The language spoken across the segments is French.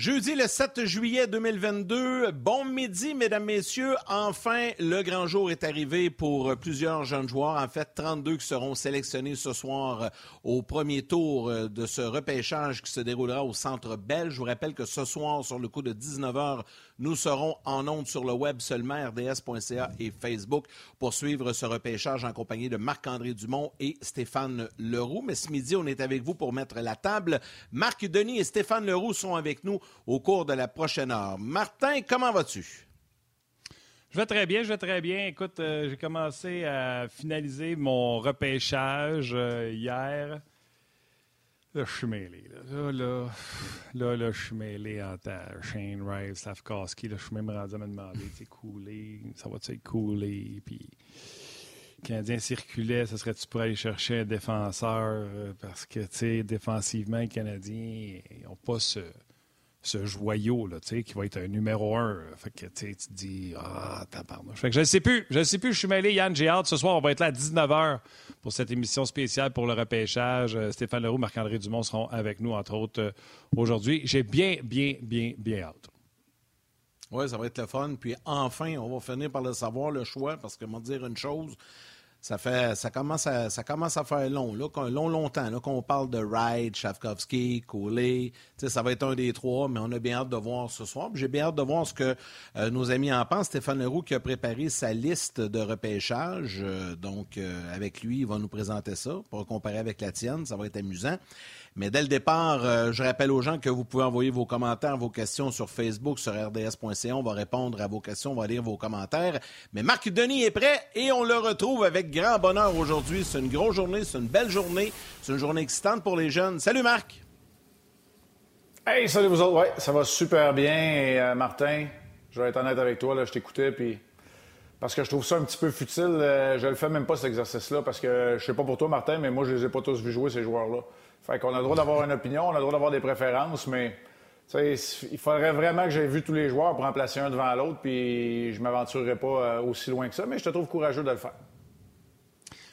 Jeudi le 7 juillet 2022, bon midi mesdames, messieurs. Enfin, le grand jour est arrivé pour plusieurs jeunes joueurs. En fait, 32 qui seront sélectionnés ce soir au premier tour de ce repêchage qui se déroulera au Centre Belge. Je vous rappelle que ce soir, sur le coup de 19h, nous serons en ondes sur le web seulement, rds.ca et Facebook, pour suivre ce repêchage en compagnie de Marc-André Dumont et Stéphane Leroux. Mais ce midi, on est avec vous pour mettre la table. Marc Denis et Stéphane Leroux sont avec nous au cours de la prochaine heure. Martin, comment vas-tu? Je vais très bien, je vais très bien. Écoute, euh, j'ai commencé à finaliser mon repêchage euh, hier. Là, je suis mêlé. Là, là, là, là, je suis mêlé en tant Shane Rive, Safkowski. Là, je suis même rendu à me demander, c'est coulé, ça va-tu être coulé? Puis, Canadien circulait, ça serait-tu pour aller chercher un défenseur? Euh, parce que, tu sais, défensivement, les Canadiens n'ont pas ce ce joyau là, qui va être un numéro un. Fait que tu te dis Ah, tabarnouche. Fait que je ne sais plus. Je ne sais plus, je suis mêlé, Yann, j'ai hâte. Ce soir, on va être là à 19h pour cette émission spéciale pour le repêchage. Euh, Stéphane Leroux, Marc-André Dumont seront avec nous, entre autres, euh, aujourd'hui. J'ai bien, bien, bien, bien hâte. Oui, ça va être le fun. Puis enfin, on va finir par le savoir, le choix, parce que, moi, dire une chose, ça fait ça commence à ça commence à faire long là long longtemps là qu'on parle de Wright, Shavkovski, Cooley, ça va être un des trois mais on a bien hâte de voir ce soir. J'ai bien hâte de voir ce que euh, nos amis en pensent. Stéphane Leroux qui a préparé sa liste de repêchage euh, donc euh, avec lui, il va nous présenter ça pour comparer avec la tienne, ça va être amusant. Mais dès le départ, euh, je rappelle aux gens que vous pouvez envoyer vos commentaires, vos questions sur Facebook, sur rds.ca. On va répondre à vos questions, on va lire vos commentaires. Mais Marc Denis est prêt et on le retrouve avec grand bonheur aujourd'hui. C'est une grosse journée, c'est une belle journée, c'est une journée excitante pour les jeunes. Salut Marc! Hey, salut vous autres. Ouais, ça va super bien. Euh, Martin, je vais être honnête avec toi, là, je t'écoutais, puis parce que je trouve ça un petit peu futile. Euh, je le fais même pas cet exercice-là parce que je sais pas pour toi, Martin, mais moi, je les ai pas tous vus jouer, ces joueurs-là. Fait qu'on a le droit d'avoir une opinion, on a le droit d'avoir des préférences, mais il faudrait vraiment que j'aie vu tous les joueurs pour en placer un devant l'autre, puis je m'aventurerais pas euh, aussi loin que ça, mais je te trouve courageux de le faire.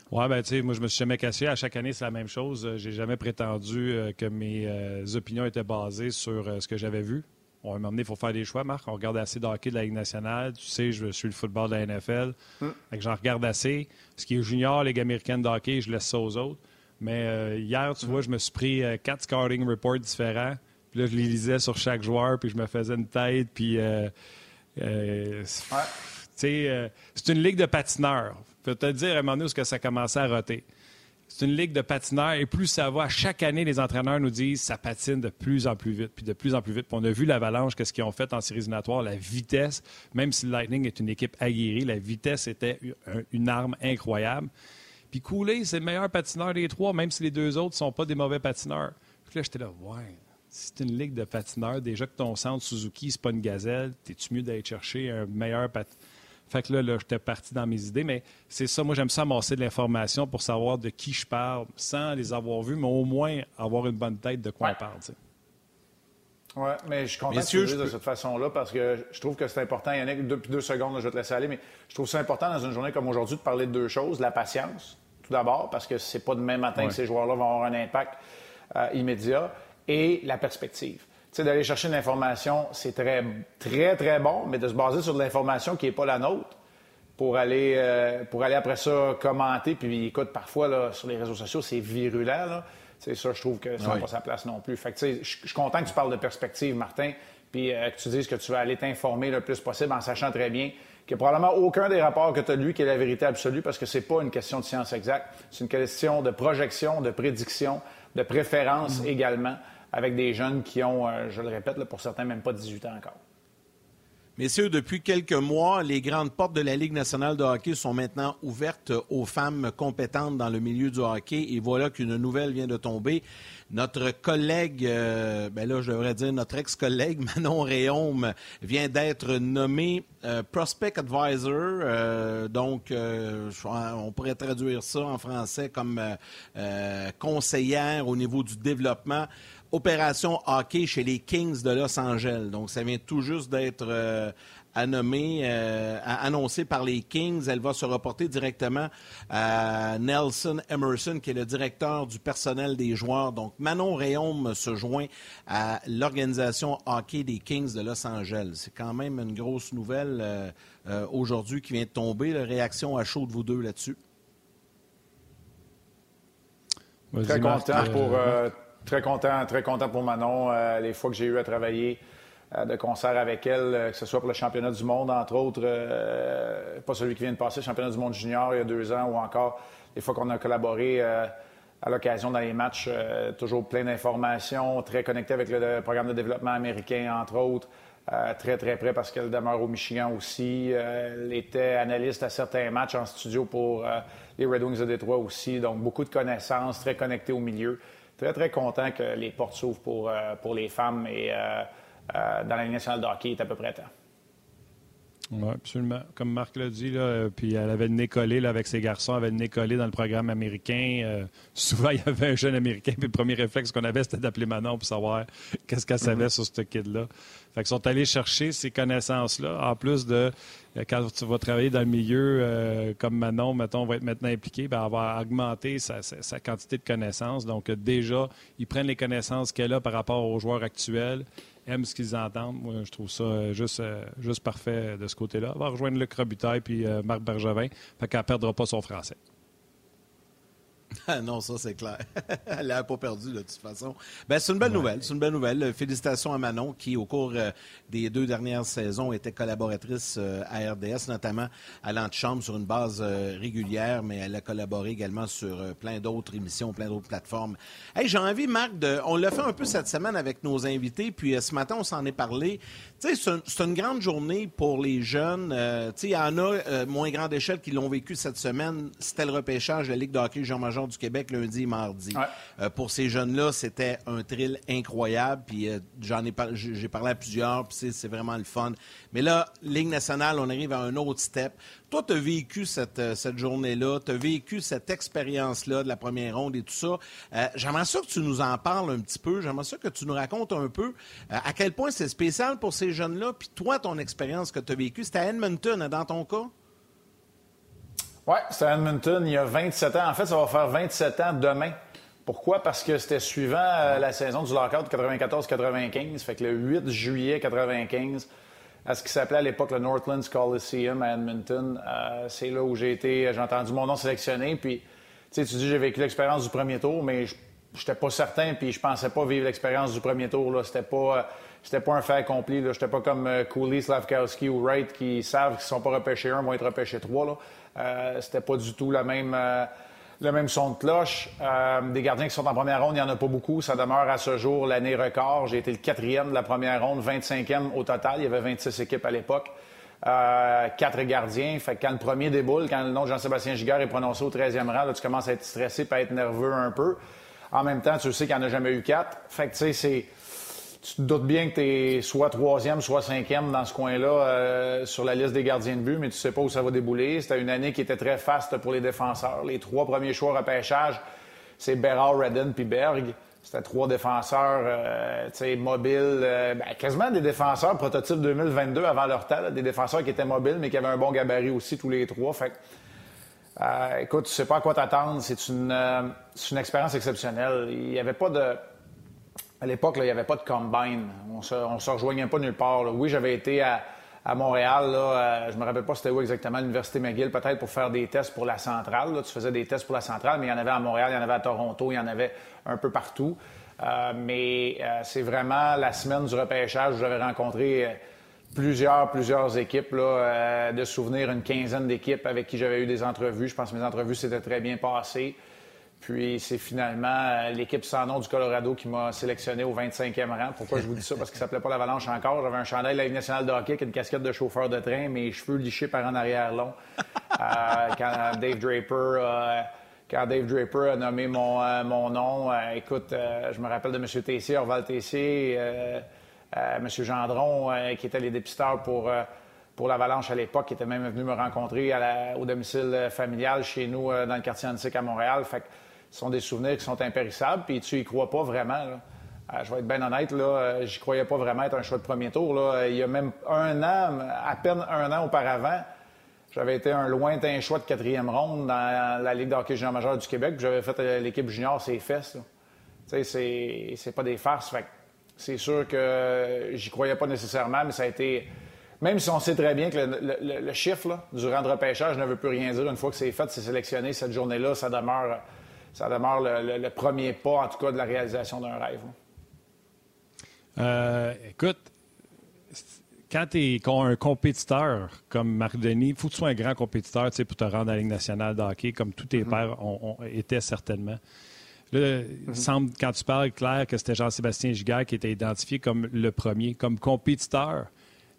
Oui, ben tu sais, moi je me suis jamais caché. À chaque année, c'est la même chose. Euh, j'ai jamais prétendu euh, que mes opinions étaient basées sur ce que j'avais vu. On va m'emmener, il faut faire des choix, Marc. On regarde assez de hockey de la Ligue nationale. Tu sais, je suis le football de la NFL. Mm. J'en regarde assez. Ce qui est junior, Ligue américaine de hockey, je laisse ça aux autres. Mais euh, hier, tu vois, je me suis pris euh, quatre scouting reports différents. Puis là, je les lisais sur chaque joueur, puis je me faisais une tête. Puis, euh, c'est une ligue de patineurs. Je peux te dire à un moment donné où que ça commençait à roter. C'est une ligue de patineurs et plus ça va, chaque année, les entraîneurs nous disent ça patine de plus en plus vite, puis de plus en plus vite. Puis on a vu l'avalanche, qu'est-ce qu'ils ont fait en séries éliminatoires, la vitesse, même si le Lightning est une équipe aguerrie, la vitesse était une arme incroyable. Puis Cooley, c'est le meilleur patineur des trois, même si les deux autres ne sont pas des mauvais patineurs. Puis là, j'étais là, ouais, c'est une ligue de patineurs. Déjà que ton centre Suzuki, c'est pas une gazelle, t'es-tu mieux d'aller chercher un meilleur patineur? Fait que là, là j'étais parti dans mes idées, mais c'est ça. Moi, j'aime ça amasser de l'information pour savoir de qui je parle, sans les avoir vus, mais au moins avoir une bonne tête de quoi on parle. Oui, mais je suis content de de cette façon-là parce que je trouve que c'est important. Yannick, depuis deux secondes, je vais te laisser aller, mais je trouve ça important dans une journée comme aujourd'hui de parler de deux choses. La patience, tout d'abord, parce que c'est pas demain matin que ces joueurs-là vont avoir un impact euh, immédiat, et la perspective. Tu sais, d'aller chercher une information, c'est très, très, très bon, mais de se baser sur de l'information qui n'est pas la nôtre pour aller, euh, pour aller après ça commenter. Puis écoute, parfois, là, sur les réseaux sociaux, c'est virulent. Là. C'est ça, je trouve que ça n'a pas sa place non plus. Fait que, je suis content que tu parles de perspective, Martin, puis euh, que tu dises que tu vas aller t'informer le plus possible en sachant très bien qu'il n'y a probablement aucun des rapports que tu as lu qui est la vérité absolue parce que ce n'est pas une question de science exacte. C'est une question de projection, de prédiction, de préférence mm-hmm. également, avec des jeunes qui ont, euh, je le répète, pour certains, même pas 18 ans encore. Messieurs, depuis quelques mois, les grandes portes de la Ligue nationale de hockey sont maintenant ouvertes aux femmes compétentes dans le milieu du hockey. Et voilà qu'une nouvelle vient de tomber. Notre collègue, euh, ben là, je devrais dire notre ex-collègue Manon Réaume vient d'être nommé euh, Prospect Advisor. Euh, donc, on pourrait traduire ça en français comme conseillère au niveau du développement opération hockey chez les Kings de Los Angeles. Donc, ça vient tout juste d'être euh, annoncée par les Kings. Elle va se reporter directement à Nelson Emerson, qui est le directeur du personnel des joueurs. Donc, Manon Réaume se joint à l'organisation hockey des Kings de Los Angeles. C'est quand même une grosse nouvelle euh, euh, aujourd'hui qui vient de tomber. La réaction à chaud de vous deux là-dessus? Très content, pour, très content, très content pour Manon. les fois que j'ai eu à travailler euh, de concert avec elle, euh, que ce soit pour le championnat du monde, entre autres, euh, pas celui qui vient de passer, le championnat du monde junior il y a deux ans, ou encore les fois qu'on a collaboré à l'occasion dans les matchs, toujours plein d'informations, très connecté avec le, programme de développement américain, entre autres. très, très près parce qu'elle demeure au Michigan aussi. elle était analyste à certains matchs en studio pour les Red Wings de Détroit aussi. Donc, beaucoup de connaissances, très connecté au milieu. Très, très content que les portes s'ouvrent pour, pour les femmes et euh, dans la nationale de hockey est à peu près temps. Oui, absolument. Comme Marc l'a dit, là, puis elle avait le nez collé là, avec ses garçons, elle avait le nez collé dans le programme américain. Euh, souvent, il y avait un jeune américain, puis le premier réflexe qu'on avait, c'était d'appeler Manon pour savoir qu'est-ce qu'elle savait mm-hmm. sur ce kid-là. Fait qu'ils sont allés chercher ces connaissances-là, en plus de euh, quand tu vas travailler dans le milieu comme Manon, mettons, va être maintenant impliqué, bien, avoir augmenté sa, sa, quantité de connaissances. Donc, déjà, ils prennent les connaissances qu'elle a par rapport aux joueurs actuels aiment ce qu'ils entendent. Moi, je trouve ça euh, juste, euh, juste parfait de ce côté-là. Va rejoindre Luc Robitaille puis euh, Marc Bergevin. Fait qu'elle ne perdra pas son français. Ah non, ça c'est clair. Elle n'a pas perdu de toute façon. Ben, c'est une belle nouvelle. C'est une belle nouvelle. Félicitations à Manon qui, au cours euh, des deux dernières saisons, était collaboratrice euh, à RDS, notamment à l'antichambre sur une base euh, régulière, mais elle a collaboré également sur plein d'autres émissions, plein d'autres plateformes. Hey, j'ai envie, Marc, de... on l'a fait un peu cette semaine avec nos invités, puis ce matin, on s'en est parlé. Tu sais, c'est une grande journée pour les jeunes. tu sais, il y en a moins grande échelle qui l'ont vécu cette semaine. C'était le repêchage de la Ligue de hockey Jean-Major du Québec lundi et mardi. Euh, pour ces jeunes-là, c'était un thrill incroyable. Puis euh, j'en ai j'ai parlé à plusieurs, puis c'est vraiment le fun. Mais là, Ligue nationale, on arrive à un autre step. Toi, tu as vécu cette, euh, cette journée-là, tu as vécu cette expérience-là de la première ronde et tout ça. J'aimerais ça que tu nous en parles un petit peu. J'aimerais ça que tu nous racontes un peu à quel point c'est spécial pour ces jeunes-là. Puis toi, ton expérience que tu as vécue, c'était à Edmonton, hein, dans ton cas? Oui, c'était à Edmonton il y a 27 ans. En fait, ça va faire 27 ans demain. Pourquoi? Parce que c'était suivant euh, la saison du lockout 94-95. Fait que le 8 juillet 95, à ce qui s'appelait à l'époque le Northlands Coliseum à Edmonton, euh, c'est là où j'ai été, j'ai entendu mon nom sélectionné. Puis, tu dis, j'ai vécu l'expérience du premier tour, mais je n'étais pas certain, puis je pensais pas vivre l'expérience du premier tour. Là. C'était pas. Euh, c'était pas un fait accompli. Je n'étais pas comme Cooley, Slavkowski ou Wright qui savent qu'ils ne sont pas repêchés un, vont être repêchés trois. Là. Euh, c'était pas du tout la même, euh, le même son de cloche. Euh, des gardiens qui sont en première ronde, il n'y en a pas beaucoup. Ça demeure à ce jour l'année record. J'ai été le quatrième de la première ronde, 25e au total. Il y avait 26 équipes à l'époque. quatre gardiens. Fait que quand le premier déboule, quand le nom de Jean-Sébastien Giguère est prononcé au 13e rang, là, tu commences à être stressé et à être nerveux un peu. En même temps, tu sais qu'il n'y en a jamais eu quatre. Fait que, tu sais, c'est tu te doutes bien que tu es soit troisième, soit cinquième dans ce coin-là euh, sur la liste des gardiens de but, mais tu sais pas où ça va débouler. C'était une année qui était très faste pour les défenseurs. Les trois premiers choix repêchage, c'est Berard, Redden puis Berg. C'était trois défenseurs euh, mobiles, euh, ben, quasiment des défenseurs prototype 2022 avant leur temps, des défenseurs qui étaient mobiles mais qui avaient un bon gabarit aussi tous les trois. Fait écoute, tu sais pas à quoi t'attendre. C'est une, une expérience exceptionnelle. Il n'y avait pas de à l'époque, il n'y avait pas de combine. On se, se rejoignait pas nulle part. Oui, j'avais été à, Montréal. Là, euh, je me rappelle pas c'était où exactement, l'Université McGill, peut-être pour faire des tests pour la centrale. Tu faisais des tests pour la centrale, mais il y en avait à Montréal, il y en avait à Toronto, il y en avait un peu partout. Euh, mais euh, c'est vraiment la semaine du repêchage où j'avais rencontré plusieurs, plusieurs équipes, de souvenir une quinzaine d'équipes avec qui j'avais eu des entrevues. Je pense que mes entrevues s'étaient très bien passées. Puis c'est finalement euh, l'équipe sans nom du Colorado qui m'a sélectionné au 25e rang. Pourquoi je vous dis ça? Parce qu'il s'appelait pas l'Avalanche encore. J'avais un chandail de la Ligue nationale de hockey avec une casquette de chauffeur de train, mes cheveux lichés par en arrière long. Euh, quand Dave Draper... Euh, Dave Draper a nommé mon, nom, écoute, je me rappelle de M. Tessier, Orval Tessier, M. Gendron, qui était les dépisteurs pour pour l'Avalanche à l'époque, qui était même venu me rencontrer au domicile familial chez nous dans le quartier antique à Montréal. Ce sont des souvenirs qui sont impérissables, puis tu y crois pas vraiment. Euh, je vais être bien honnête, là, euh, j'y croyais pas vraiment être un choix de premier tour. Là. Il y a même un an, à peine un an auparavant, j'avais été un lointain choix de quatrième ronde dans la Ligue d'hockey junior majeur du Québec. J'avais fait euh, l'équipe junior ses fesses. Tu sais, c'est pas des farces. c'est sûr que j'y croyais pas nécessairement, mais ça a été. Même si on sait très bien que le, chiffre du rang de repêchage ne veut plus rien dire. Une fois que c'est fait, c'est sélectionné, cette journée-là, ça demeure, ça demeure le, premier pas, en tout cas, de la réalisation d'un rêve. Euh, écoute, quand tu es un compétiteur comme Marc Denis, il faut que tu sois un grand compétiteur pour te rendre à la Ligue nationale de hockey, comme tous tes mm-hmm. pères ont, été certainement. Là, il mm-hmm. semble, quand tu parles, clair que c'était Jean-Sébastien Giguère qui était identifié comme le premier. Comme compétiteur,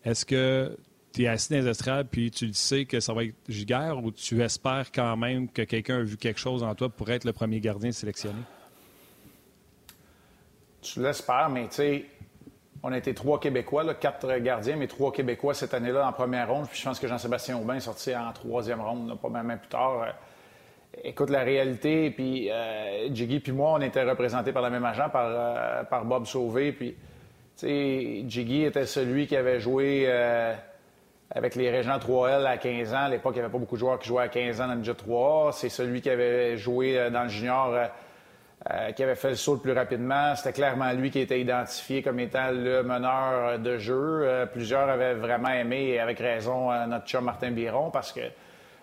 est-ce que tu es assis dans les puis tu sais que ça va être Giguère ou tu espères quand même que quelqu'un a vu quelque chose en toi pour être le premier gardien sélectionné? Tu l'espères, mais tu sais, on a été trois Québécois, quatre gardiens, mais trois Québécois cette année-là en première ronde. Puis je pense que Jean-Sébastien Aubin est sorti en troisième ronde, pas même plus tard. Euh, écoute, la réalité, puis euh, Jiggy puis moi, on était représentés par le même agent, par, euh, par Bob Sauvé. Puis, tu sais, Jiggy était celui qui avait joué avec les Régents 3L à 15 ans. À l'époque, il n'y avait pas beaucoup de joueurs qui jouaient à 15 ans dans le j 3 C'est celui qui avait joué dans le junior euh, qui avait fait le saut le plus rapidement. C'était clairement lui qui était identifié comme étant le meneur de jeu. Euh, plusieurs avaient vraiment aimé, et avec raison, euh, notre chum Martin Biron, parce que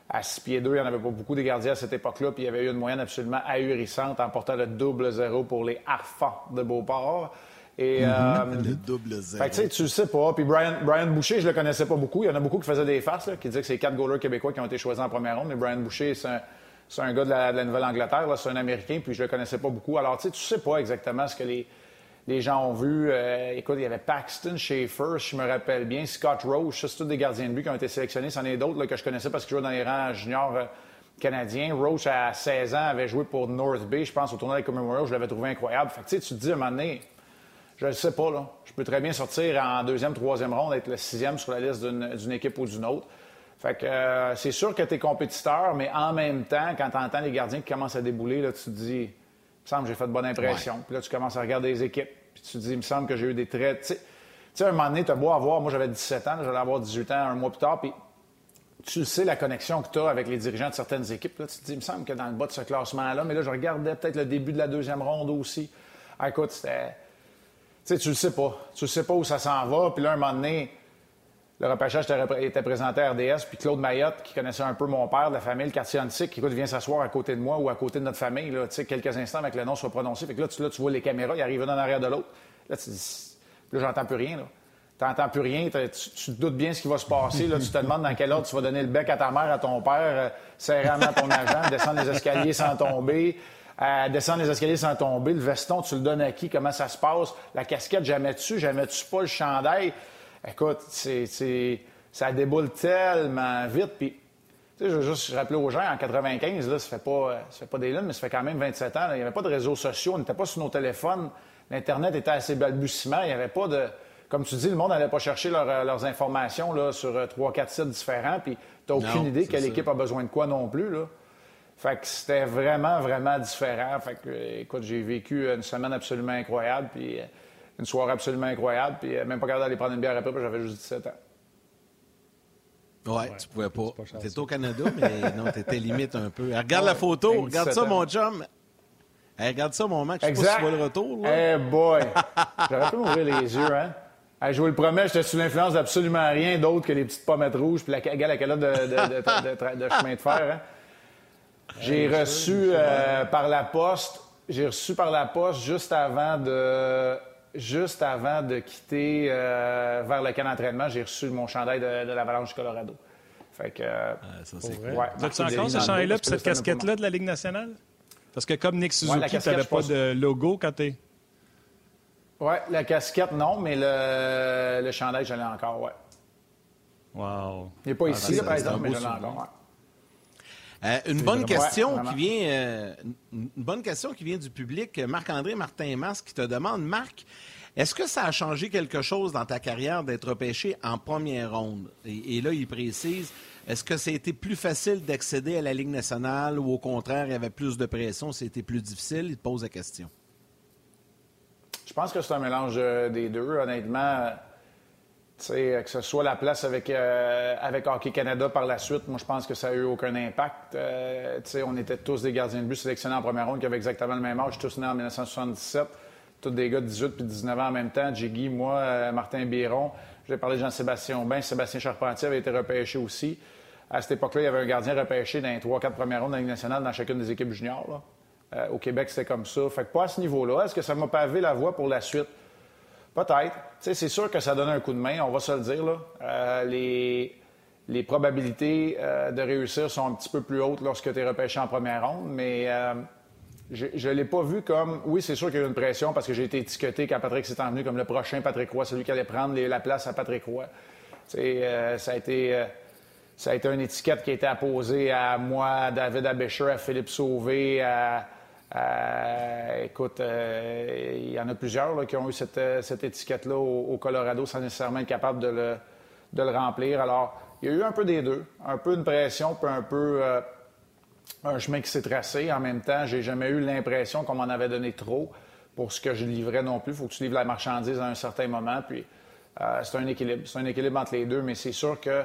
à 6 pieds 2, il n'y en avait pas beaucoup de gardiens à cette époque-là, puis il y avait eu une moyenne absolument ahurissante en portant le double zéro pour les Harfans de Beauport. Et, le double zéro. Fait que, tu le sais pas. Puis Brian, Brian, Boucher, je le connaissais pas beaucoup. Il y en a beaucoup qui faisaient des farces, qui disaient que c'est quatre goalers québécois qui ont été choisis en première ronde. Mais Brian Boucher, c'est un, un gars de la, Nouvelle-Angleterre, c'est un Américain, puis je le connaissais pas beaucoup. Alors, tu sais, tu sais pas exactement ce que les, les gens ont vu. Euh, écoute, il y avait Paxton, Schaefer, je me rappelle bien, Scott Roche, c'est tous des gardiens de but qui ont été sélectionnés. C'en est d'autres que je connaissais parce qu'ils jouaient dans les rangs juniors euh, canadiens. Roche, à 16 ans, avait joué pour North Bay, je pense, au tournoi des Memorial. Je l'avais trouvé incroyable. Fait que, tu sais, tu te dis, à un moment donné, je ne sais pas, là. Je peux très bien sortir en deuxième, troisième ronde, être le sixième sur la liste d'une équipe ou d'une autre. Fait que euh, c'est sûr que tu es compétiteur, mais en même temps, quand tu entends les gardiens qui commencent à débouler, là, tu te dis, il me semble que j'ai fait de bonne impression. Puis là, tu commences à regarder les équipes. Puis tu te dis, il me semble que j'ai eu des traits. Tu sais, à un moment donné, tu as beau avoir, moi j'avais 17 ans, j'allais avoir 18 ans un mois plus tard, puis tu sais la connexion que tu as avec les dirigeants de certaines équipes. Là, tu te dis, il me semble que dans le bas de ce classement-là, mais là, je regardais peut-être le début de la deuxième ronde aussi. Ah, écoute, c'était. Tu sais, tu le sais pas. Tu le sais pas où ça s'en va. Puis là, un moment donné, le repêchage était présenté à RDS, puis Claude Mayotte, qui connaissait un peu mon père de la famille, le quartier antique, qui écoute, vient s'asseoir à côté de moi ou à côté de notre famille, quelques instants avec le nom soit prononcé. Que là, tu, vois les caméras, il arrive d'un arrière de l'autre. Là, tu dis, là, j'entends plus rien. Là. Tu n'entends plus rien, tu, te doutes bien ce qui va se passer. Là, tu te demandes dans quel ordre tu vas donner le bec à ta mère, à ton père, euh, serrer à ton agent, descendre les escaliers sans tomber, euh, descendre les escaliers sans tomber. Le veston, tu le donnes à qui? Comment ça se passe? La casquette, jamais tu, jamais tu pas le chandail. Écoute, c'est, ça déboule tellement vite. Puis, tu sais, je veux juste rappeler aux gens, en 95, là, ça fait pas, ça fait pas des lunes, mais ça fait quand même 27 ans. il n'y avait pas de réseaux sociaux, on n'était pas sur nos téléphones. L'Internet était assez balbutiement. Il n'y avait pas de. Comme tu dis, le monde n'allait pas chercher leurs informations là, sur euh, trois, quatre sites différents, puis tu n'as aucune idée quelle équipe a besoin de quoi non plus. Là. Fait que c'était vraiment, vraiment différent. Fait que, écoute, j'ai vécu une semaine absolument incroyable, puis euh, une soirée absolument incroyable, puis euh, même pas capable d'aller prendre une bière après, parce que j'avais juste 17 ans. Ouais, tu pouvais pas. T'étais au Canada, mais non, t'étais limite un peu. Regarde la photo, regarde ça, mon chum. regarde ça, mon mec. Je sais pas si tu vois le retour. Là. boy! J'aurais pu m'ouvrir les yeux, hein? je vous le promets, j'étais sous l'influence d'absolument rien d'autre que les petites pommettes rouges puis la, la calotte de, de, de, chemin de fer. Hein? J'ai reçu euh, par la poste, j'ai reçu par la poste juste avant de juste avant de quitter euh, vers le camp d'entraînement, j'ai reçu mon chandail de, l'Avalanche du Colorado. Fait que. Ah, ça, c'est cool. Ouais, As-tu encore ce chandail-là et cette casquette-là de la Ligue nationale? Parce que comme Nick Suzuki, tu n'avais pas de logo quand tu Oui, la casquette, non, mais le, le chandail, je l'ai encore, ouais. Wow. Il n'est pas ah, ici, par exemple, mais je l'ai encore, euh, une bonne question qui vient, euh, une bonne question qui vient du public. Marc-André Martin Masque qui te demande, Marc, est-ce que ça a changé quelque chose dans ta carrière d'être repêché en première ronde? Et, là, il précise, est-ce que ça a été plus facile d'accéder à la Ligue nationale ou au contraire, il y avait plus de pression, c'était plus difficile? Il te pose la question. pense que c'est un mélange des deux. Honnêtement, que ce soit la place avec, euh, avec Hockey Canada par la suite, moi, je pense que ça n'a eu aucun impact. Euh, on était tous des gardiens de but sélectionnés en première ronde qui avaient exactement le même âge, tous nés en 1977, tous des gars de 18 puis 19 ans en même temps. Jiggy, moi, euh, Martin Biron. J'ai parlé de Jean-Sébastien Aubin. Sébastien Charpentier avait été repêché aussi. À cette époque-là, il y avait un gardien repêché dans les 3-4 premières rondes de la Ligue nationale dans chacune des équipes juniors. au Québec, c'était comme ça. Fait que pas à ce niveau-là. Est-ce que ça m'a pavé la voie pour la suite? Peut-être. C'est sûr que ça donne un coup de main, on va se le dire. Là. Euh, les, probabilités euh, de réussir sont un petit peu plus hautes lorsque tu es repêché en première ronde, mais euh, je ne l'ai pas vu comme. Oui, c'est sûr qu'il y a eu une pression parce que j'ai été étiqueté quand Patrick s'est envenu comme le prochain Patrick Roy, celui qui allait prendre la place à Patrick Roy. ça, a été, ça a été une étiquette qui a été apposée à moi, à David Abécher, à Philippe Sauvé, à euh, écoute, euh, il y en a plusieurs qui ont eu cette, euh, étiquette-là au, Colorado sans nécessairement être capable de le, remplir. Alors, il y a eu un peu des deux, un peu une pression, puis un peu un chemin qui s'est tracé. En même temps, j'ai jamais eu l'impression qu'on m'en avait donné trop pour ce que je livrais non plus. Il faut que tu livres la marchandise à un certain moment, puis c'est un équilibre. C'est un équilibre entre les deux, mais c'est sûr que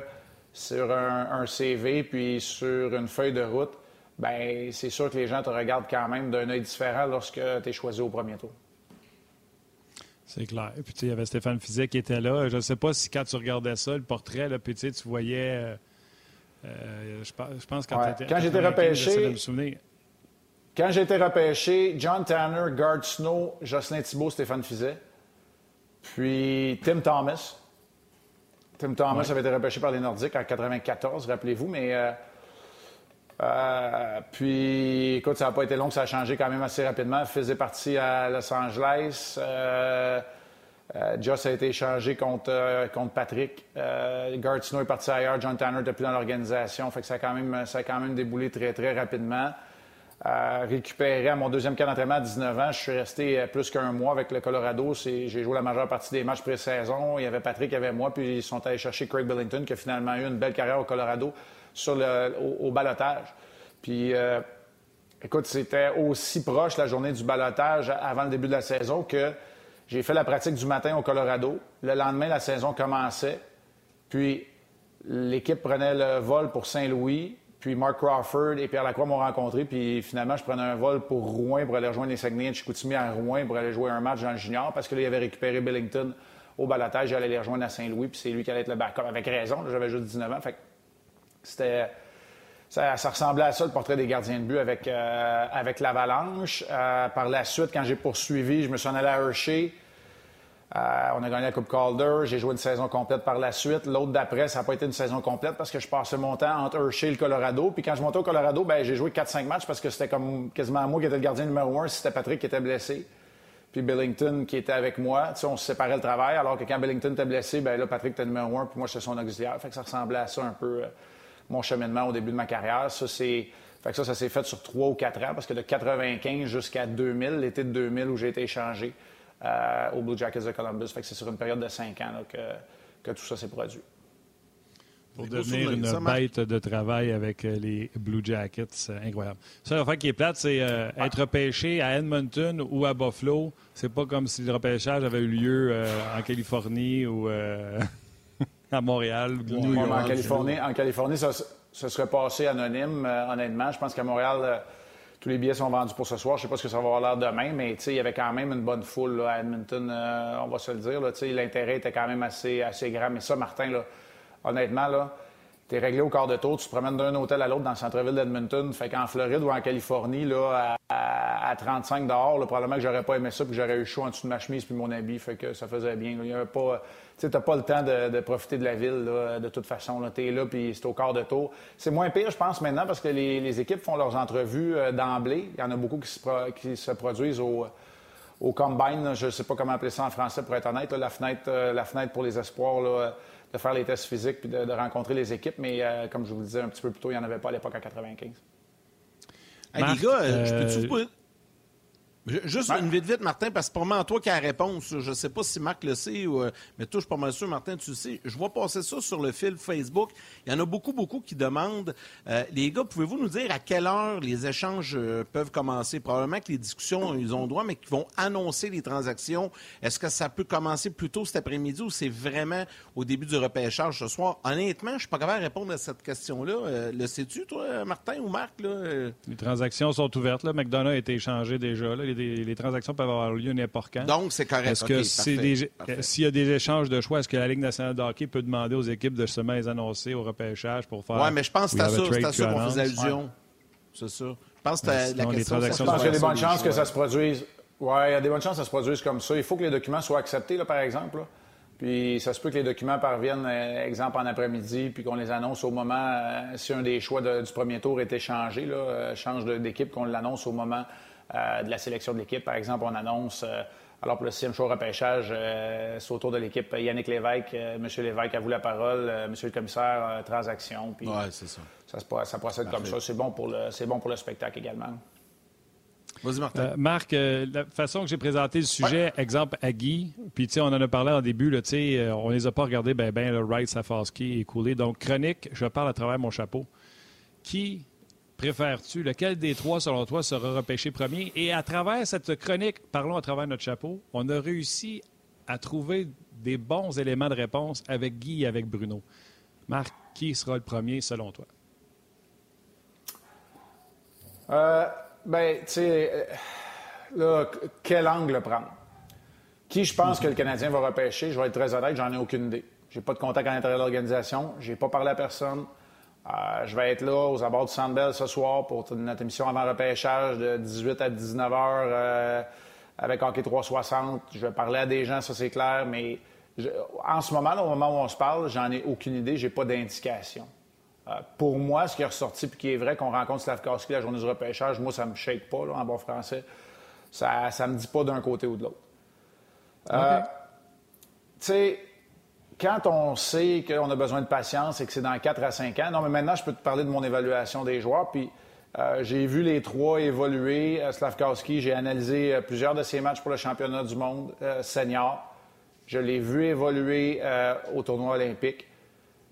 sur un CV, puis sur une feuille de route, ben c'est sûr que les gens te regardent quand même d'un œil différent lorsque tu es choisi au premier tour. C'est clair. Puis, tu il y avait Stéphane Fizet qui était là. Je ne sais pas si quand tu regardais ça, le portrait, là, puis, tu voyais. Euh, euh, je, pense quand, ouais. quand j'étais repêché. Quand j'ai été repêché, John Tanner, Gard Snow, Jocelyn Thibault, Stéphane Fizet. Puis Tim Thomas. Tim Thomas avait été repêché par les Nordiques en 94, rappelez-vous, mais euh, euh, puis, écoute, ça n'a pas été long, ça a changé quand même assez rapidement. faisait partie à Los Angeles. Euh, euh, Joss a été échangé contre, contre Patrick. Gard Snow est parti ailleurs. John Tanner n'était plus dans l'organisation. Fait que ça a, quand même, ça a quand même déboulé très, très rapidement. récupéré à mon deuxième camp d'entraînement à 19 ans. Je suis resté plus qu'un mois avec le Colorado. J'ai joué la majeure partie des matchs pré-saison. Il y avait Patrick, il y avait moi, puis ils sont allés chercher Craig Billington, qui a finalement eu une belle carrière au Colorado sur le, au, balotage. Puis, euh, écoute, c'était aussi proche la journée du balotage avant le début de la saison que j'ai fait la pratique du matin au Colorado. Le lendemain, la saison commençait. Puis, l'équipe prenait le vol pour Saint-Louis. Puis Mark Crawford et Pierre Lacroix m'ont rencontré. Puis finalement, je prenais un vol pour Rouen pour aller rejoindre les Saguenay de Chicoutimi à Rouen pour aller jouer un match dans le junior parce que là, il avait récupéré Billington au balotage. J'allais les rejoindre à Saint-Louis. Puis c'est lui qui allait être le backup. Avec raison, j'avais juste 19 ans. Fait c'était. Ça, ressemblait à ça, le portrait des gardiens de but avec, euh, avec l'Avalanche. Euh, par la suite, quand j'ai poursuivi, je me suis en allé à Hershey. Euh, on a gagné la Coupe Calder. J'ai joué une saison complète par la suite. L'autre d'après, ça n'a pas été une saison complète parce que je passais mon temps entre Hershey et le Colorado. Puis quand je montais au Colorado, ben, j'ai joué 4-5 matchs parce que c'était comme quasiment moi qui étais le gardien numéro un si c'était Patrick qui était blessé. Puis Billington qui était avec moi. On se séparait le travail. Alors que quand Billington était blessé, ben là, Patrick était numéro un, puis moi, j'étais son auxiliaire. Fait que ça ressemblait à ça un peu mon cheminement au début de ma carrière. Ça, c'est. Fait que ça, ça s'est fait sur trois ou quatre ans, parce que de 95 jusqu'à 2000, l'été de 2000 où j'ai été échangé euh, au Blue Jackets de Columbus. Fait que c'est sur une période de cinq ans que, que tout ça s'est produit. Pour devenir une bête de travail avec euh, les Blue Jackets, c'est incroyable. Ça, l'affaire qui est plate, c'est euh, être repêché à Edmonton ou à Buffalo. C'est pas comme si le repêchage avait eu lieu en Californie ou à Montréal, En Californie, en Californie ça, serait passé anonyme, euh, honnêtement. Je pense qu'à Montréal, euh, tous les billets sont vendus pour ce soir. Je ne sais pas ce que ça va avoir l'air demain, mais il y avait quand même une bonne foule à Edmonton, euh, on va se le dire. L'intérêt était quand même assez, assez grand. Mais ça, Martin, là, honnêtement, là, tu es réglé au quart de tour, tu te promènes d'un hôtel à l'autre dans le centre-ville d'Edmonton. Fait qu'en Floride ou en Californie, là, à, 35 dehors, probablement que j'aurais pas aimé ça, puis j'aurais eu chaud en dessous de ma chemise puis mon habit. Fait que ça faisait bien. Pas tu n'as pas le temps de, profiter de la ville de toute façon. Tu es là, puis c'est au quart de tour. C'est moins pire, je pense, maintenant, parce que les, équipes font leurs entrevues euh, d'emblée. Il y en a beaucoup qui se, produisent au, combine. Je ne sais pas comment appeler ça en français, pour être honnête. la, fenêtre, euh, la fenêtre pour les espoirs, de faire les tests physiques puis de, rencontrer les équipes. Mais euh, comme je vous le disais un petit peu plus tôt, il n'y en avait pas à l'époque en 95. les gars, je peux-tu Juste une vite vite, Martin, parce que c'est pas moi toi qui a la réponse. Je ne sais pas si Marc le sait, ou, euh, mais toi, je suis pas mal sûr, Martin, tu le sais. Je vois passer ça sur le fil Facebook. Il y en a beaucoup, beaucoup qui demandent euh, Les gars, pouvez-vous nous dire à quelle heure les échanges euh, peuvent commencer? Probablement que les discussions, ils ont droit, mais qu'ils vont annoncer les transactions. Est-ce que ça peut commencer plus tôt cet après-midi ou c'est vraiment au début du repêchage ce soir? Honnêtement, je ne suis pas capable de répondre à cette question-là. le sais-tu, toi, Martin ou Marc? Là? Les transactions sont ouvertes. Là. McDonough a été échangé déjà. Là les, transactions peuvent avoir lieu n'importe quand. Donc, c'est correct. Est-ce que s'il y a des échanges de choix, est-ce que la Ligue nationale de hockey peut demander aux équipes de se les annoncer au repêchage pour faire. Oui, mais je pense que c'est à ça, qu'on faisait allusion. C'est ça. Je pense que la question. Je pense qu'il y a des bonnes chances que ça se produise. Oui, il y a des bonnes chances que ça se produise comme ça. Il faut que les documents soient acceptés, là, par exemple. Puis ça se peut que les documents parviennent, euh, exemple, en après-midi, puis qu'on les annonce au moment, euh, si un des choix du premier tour est échangé, là, euh, change d'équipe, qu'on l'annonce au moment euh, de la sélection de l'équipe. Par exemple, on annonce, euh, alors pour le sixième choix repêchage, euh, c'est autour de l'équipe Yannick Lévesque. M. Lévesque a vous la parole. Monsieur le commissaire, transaction. Oui, c'est ça. Ça, procède comme ça. C'est bon, pour le, c'est bon pour le spectacle également. Vas-y, Martin. Marc, la façon que j'ai présenté le sujet, exemple à Guy, puis tu sais, on en a parlé en début, là, sais, on les a pas regardés, ben, ben, le Wright, Safarski et coulé. Donc, chronique, je parle à travers mon chapeau. Qui préfères-tu? Lequel des trois, selon toi, sera repêché premier? Et à travers cette chronique, parlons à travers notre chapeau, on a réussi à trouver des bons éléments de réponse avec Guy et avec Bruno. Marc, qui sera le premier selon toi? Euh, ben, tu sais, euh, quel angle prendre? Qui je pense que le Canadien va repêcher? Je vais être très honnête, j'en ai aucune idée. J'ai pas de contact à l'intérieur de l'organisation, j'ai pas parlé à personne. Euh, je vais être là aux abords du Sandbell ce soir pour notre émission avant repêchage de 18 à 19 heures euh, avec Hockey 360. Je vais parler à des gens, ça c'est clair, mais en ce moment, au moment où on se parle, j'en ai aucune idée, j'ai pas d'indication. Euh, pour moi, ce qui est ressorti puis qui est vrai qu'on rencontre Slavkowski la journée du repêchage, moi ça me shake pas en bon français. Ça ne me dit pas d'un côté ou de l'autre. Tu sais quand on sait qu'on a besoin de patience et que c'est dans 4 à 5 ans, non, mais maintenant, je peux te parler de mon évaluation des joueurs. Puis euh, j'ai vu les trois évoluer. Euh, Slavkowski, j'ai analysé euh, plusieurs de ses matchs pour le championnat du monde senior. Je l'ai vu évoluer au tournoi olympique.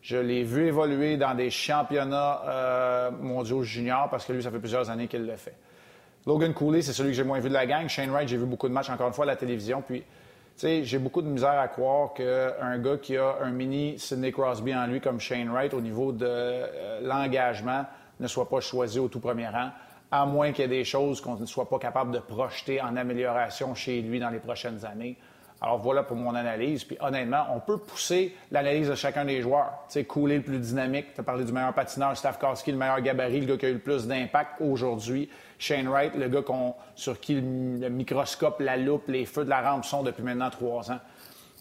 Je l'ai vu évoluer dans des championnats mondiaux juniors parce que lui, ça fait plusieurs années qu'il le fait. Logan Cooley, c'est celui que j'ai moins vu de la gang. Shane Wright, j'ai vu beaucoup de matchs encore une fois à la télévision. Puis sais, j'ai beaucoup de misère à croire qu'un gars qui a un mini Sidney Crosby en lui comme Shane Wright au niveau de euh, l'engagement ne soit pas choisi au tout premier rang, à moins qu'il y ait des choses qu'on ne soit pas capable de projeter en amélioration chez lui dans les prochaines années. Alors voilà pour mon analyse. Puis honnêtement, on peut pousser l'analyse de chacun des joueurs. Tu sais, couler le plus dynamique. Tu as parlé du meilleur patineur, Stavkowski, le meilleur gabarit, le gars qui a eu le plus d'impact aujourd'hui. Shane Wright, le gars sur qui le, microscope, la loupe, les feux de la rampe sont depuis maintenant trois ans.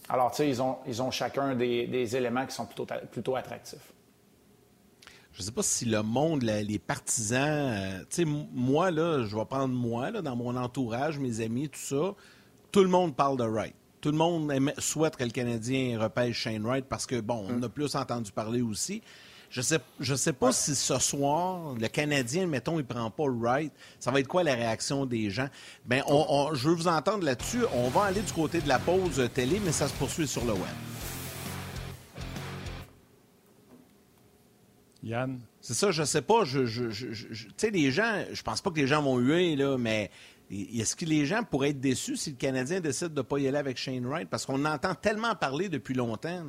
Alors, tu sais, ils ont, chacun des, éléments qui sont plutôt, attractifs. Je sais pas si le monde, les partisans, euh, tu sais, moi, là, je vais prendre moi, là, dans mon entourage, mes amis, tout ça, tout le monde parle de Wright. Tout le monde souhaite que le Canadien repêche Shane Wright parce que, bon, on mm. a plus entendu parler aussi. Je sais, je sais pas si ce soir, le Canadien, mettons, il prend pas Wright, ça va être quoi la réaction des gens? Bien, je veux vous entendre là-dessus. On va aller du côté de la pause télé, mais ça se poursuit sur le web. Yann? C'est ça, je sais pas. Je, tu sais, les gens, je pense pas que les gens vont huer, là, mais est-ce que les gens pourraient être déçus si le Canadien décide de ne pas y aller avec Shane Wright? Parce qu'on entend tellement parler depuis longtemps.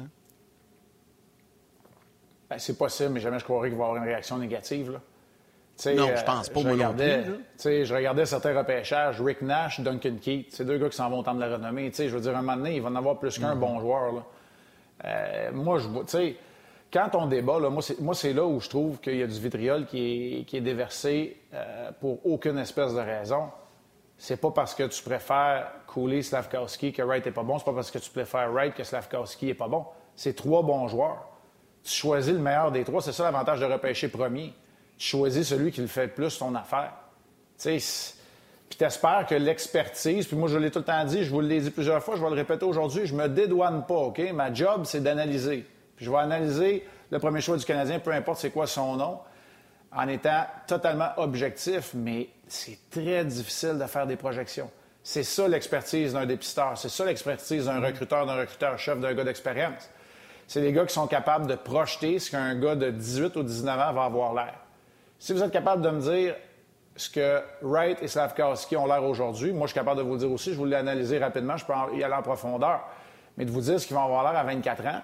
Ben, c'est possible, mais jamais je croirais qu'il va y avoir une réaction négative. Là. non, je pense pas, euh, je regardais, Je regardais certains repêchages, Rick Nash, Duncan Keith, c'est deux gars qui s'en vont temps de la renommée. Je veux dire, un moment donné, il va en avoir plus qu'un mm-hmm. bon joueur. Euh, moi, je sais, quand on débat, là, moi, c'est là où je trouve qu'il y a du vitriol qui est, déversé euh, pour aucune espèce de raison c'est pas parce que tu préfères couler Slavkowski que Wright est pas bon. C'est pas parce que tu préfères Wright que Slavkowski est pas bon. C'est trois bons joueurs. Tu choisis le meilleur des trois. C'est ça l'avantage de repêcher premier. Tu choisis celui qui le fait le plus ton affaire. Tu sais, puis t'espères que l'expertise, puis moi je l'ai tout le temps dit, je vous l'ai dit plusieurs fois, je vais le répéter aujourd'hui, je me dédouane pas, OK? Ma job, c'est d'analyser. Puis je vais analyser le premier choix du Canadien, peu importe c'est quoi son nom. En étant totalement objectif, mais c'est très difficile de faire des projections. C'est ça l'expertise d'un dépisteur, c'est ça l'expertise d'un recruteur, d'un recruteur chef, d'un gars d'expérience. C'est les gars qui sont capables de projeter ce qu'un gars de 18 ou 19 ans va avoir l'air. Si vous êtes capable de me dire ce que Wright et Slavkowski ont l'air aujourd'hui, moi je suis capable de vous le dire aussi, je vous l'ai analysé rapidement, je peux y aller en profondeur, mais de vous dire ce qu'ils vont avoir l'air à 24 ans,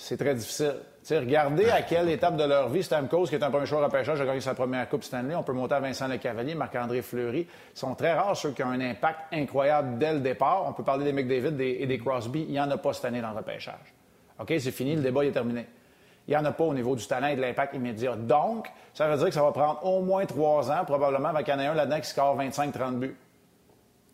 c'est très difficile. regardez à quelle étape de leur vie Stamkos, qui est un premier choix repêchage, a gagné sa première Coupe Stanley. On peut monter à Vincent Lecavalier, Marc-André Fleury. Ils sont très rares ceux qui ont un impact incroyable dès le départ. On peut parler des McDavid et des Crosby. Il n'y en a pas cette année dans le repêchage. OK, c'est fini, le débat est terminé. Il n'y en a pas au niveau du talent et de l'impact immédiat. Donc, ça veut dire que ça va prendre au moins trois ans, probablement, avec un là-dedans qui score 25-30 buts.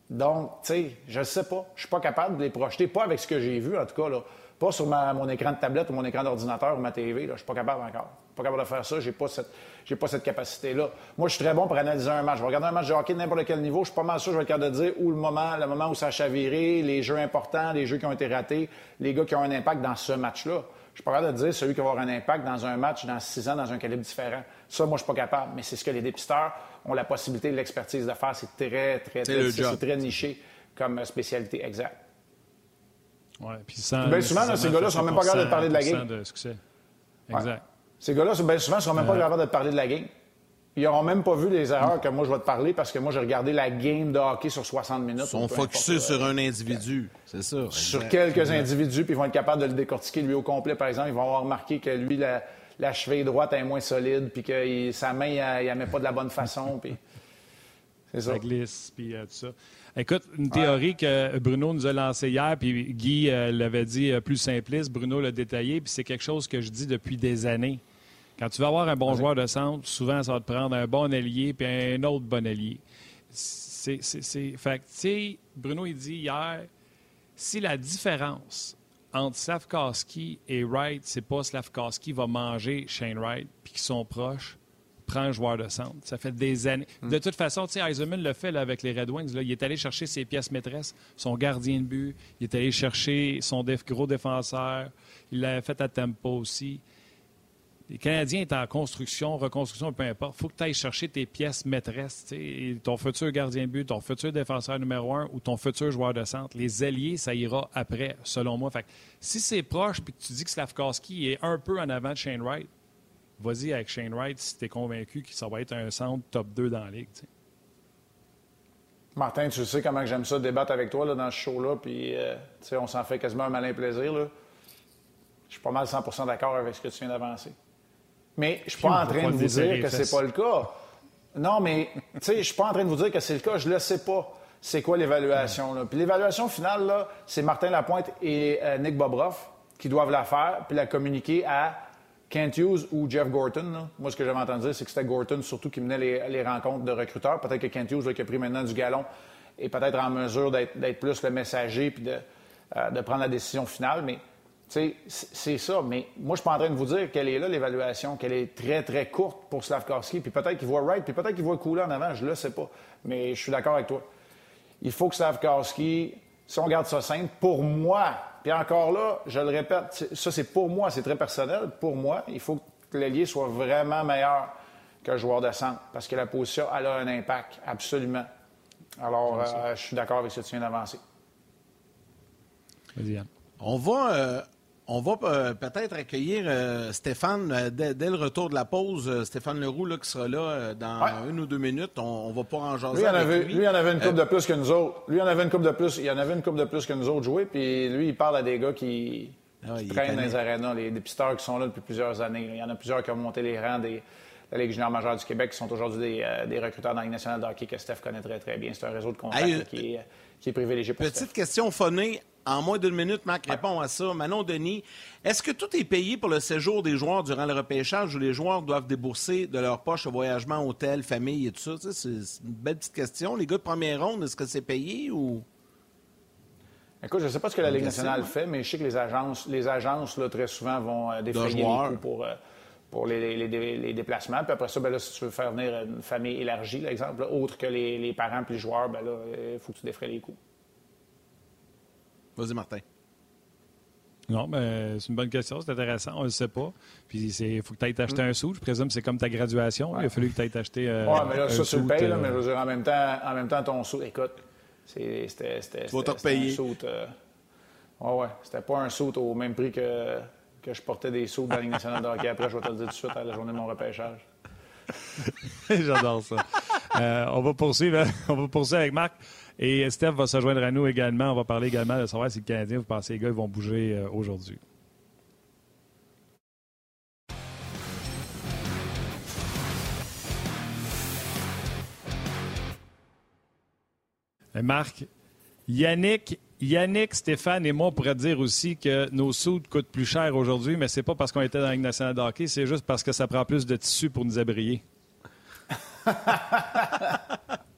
Donc, tu sais, je ne sais pas. Je ne suis pas capable de les projeter, pas avec ce que j'ai vu, en tout cas, là. Pas sur mon écran de tablette ou mon écran d'ordinateur ou ma TV. Là. Je suis pas capable encore. Pas capable de faire ça. J'ai pas cette, j'ai pas cette capacité-là. Moi, je suis très bon pour analyser un match. Je vais regarder un match de hockey de n'importe quel niveau. Je suis pas mal sûr je vais être capable de dire où le moment, le moment où ça a chaviré, les jeux importants, les jeux qui ont été ratés, les gars qui ont un impact dans ce match-là. Je suis pas capable de dire celui qui va avoir un impact dans un match dans six ans, dans un calibre différent. Ça, moi, je suis pas capable. Mais c'est ce que les dépisteurs ont la possibilité, l'expertise de faire. C'est très, très, très, c'est très niché comme spécialité exacte. Ouais, puis bien souvent, ces gars-là ne sont même pas capables de parler de la game. De Exact. Ces gars-là, bien souvent, ne sont même pas capables de parler de la game. Ils n'auront même pas vu les erreurs que moi je vais te parler parce que moi j'ai regardé la game de hockey sur 60 minutes. Ils sont focusés sur un individu, c'est ça. Sur quelques individus, puis ils vont être capables de le décortiquer lui au complet, par exemple. Ils vont avoir remarqué que lui, la, cheville droite est moins solide, puis que sa main, il ne met pas de la bonne façon. Puis... C'est ça. Ça glisse, puis euh, tout ça. Écoute, une théorie que Bruno nous a lancée hier, puis Guy euh, l'avait dit euh, plus simpliste, Bruno l'a détaillé, puis c'est quelque chose que je dis depuis des années. Quand tu vas avoir un bon joueur de centre, souvent, ça va te prendre un bon allié puis un autre bon allié. C'est, Fait tu sais, Bruno, il dit hier, si la différence entre Slavkowski et Wright, c'est pas Slavkowski va manger Shane Wright puis qu'ils sont proches, prend un joueur de centre. Ça fait des années. Hmm. De toute façon, tu sais, Eisenman le fait avec les Red Wings. Là, il est allé chercher ses pièces maîtresses, son gardien de but. Il est allé chercher son gros défenseur. Il l'a fait à tempo aussi. Les Canadiens est en construction, reconstruction, peu importe. Il faut que tu ailles chercher tes pièces maîtresses. Ton futur gardien de but, ton futur défenseur numéro un ou ton futur joueur de centre. Les alliés, ça ira après, selon moi. Fait si c'est proche puis que tu dis que Slavkowski est un peu en avant de Shane Wright, vas-y avec Shane Wright si tu es convaincu que ça va être un centre top 2 dans la ligue. Martin, tu sais comment j'aime ça débattre avec toi là, dans ce show-là, puis euh, on s'en fait quasiment un malin plaisir. Je suis pas mal 100% d'accord avec ce que tu viens d'avancer. Mais je suis pas en train de vous dire que c'est pas le cas. Non, mais je suis pas en train de vous dire que c'est le cas. Je le sais pas. C'est quoi l'évaluation? Puis l'évaluation finale, là, c'est Martin Lapointe et euh, Nick Bobroff qui doivent la faire puis la communiquer à Kent Hughes ou Jeff Gorton, moi, ce que j'avais entendu dire, c'est que c'était Gorton surtout qui menait les, rencontres de recruteurs. Peut-être que Kent Hughes, qui a pris maintenant du galon, est peut-être en mesure d'être plus le messager puis euh, de, prendre la décision finale. Mais, c'est ça. Mais moi, je suis pas en train de vous dire qu'elle est là, l'évaluation, qu'elle est très, très courte pour Slavkovski. Puis peut-être qu'il voit Wright, puis peut-être qu'il voit Couler en avant. Je le sais pas. Mais je suis d'accord avec toi. Il faut que Slavkovski, si on garde ça simple, pour moi, puis encore là, je le répète, ça c'est pour moi, c'est très personnel. Pour moi, il faut que l'ailier soit vraiment meilleur qu'un joueur de centre parce que la position, elle a un impact, absolument. Alors, euh, je suis d'accord avec ce que tu viens d'avancer. On va, euh, on va euh, peut-être accueillir euh, Stéphane euh, dès, le retour de la pause. Stéphane Leroux là, qui sera là dans une ou deux minutes. On, ne va pas en jaser. Lui, en avait, lui. en avait une coupe de plus que nous autres. Lui, en avait une coupe de plus. Il en avait une coupe de plus que nous autres jouer. Puis lui, il parle à des gars qui, ah, traînent dans les arénas, les dépisteurs qui sont là depuis plusieurs années. Il y en a plusieurs qui ont monté les rangs des, de la Ligue junior majeure du Québec qui sont aujourd'hui des, recruteurs dans la Ligue nationale de hockey que Steph connaît très, très bien. C'est un réseau de contacts qui, est, privilégié pour Petite question phonée en moins d'une minute, Marc répond à ça. Manon Denis, est-ce que tout est payé pour le séjour des joueurs durant le repêchage ou les joueurs doivent débourser de leur poche voyagement, hôtel, famille et tout ça? c'est une belle petite question. Les gars de première ronde, est-ce que c'est payé ou? Écoute, je ne sais pas ce que la Ligue nationale fait, mais je sais que les agences, les agences là, très souvent vont euh, défrayer les coûts pour, euh, pour les, déplacements. Puis après ça, ben là, si tu veux faire venir une famille élargie, par exemple, autre que les, parents et les joueurs, ben là, il faut que tu défrayes les coûts. Vas-y, Martin. Non, mais c'est une bonne question, c'est intéressant, on ne le sait pas. Puis il faut que tu ailles t'acheter un sou. Je présume que c'est comme ta graduation. Il a fallu que tu ailles t'acheter euh, ouais, mais là, ça, tu le payes, mais je veux dire, en même temps, en même temps ton sou, écoute, c'était un sou. Euh, ouais, ouais, c'était pas un sou au même prix que, que je portais des sous dans la Ligue nationale de hockey. Après, je vais te le dire tout de suite à la journée de mon repêchage. J'adore ça. Euh, on va poursuivre, on va poursuivre avec Marc. Et Steph va se joindre à nous également. On va parler également de savoir si le Canadien, vous pensez, les gars, ils vont bouger euh, aujourd'hui. Marc, Yannick, Yannick, Stéphane et moi, on pourrait dire aussi que nos soudes coûtent plus cher aujourd'hui, mais c'est pas parce qu'on était dans la Ligue nationale de hockey, c'est juste parce que ça prend plus de tissu pour nous abrier.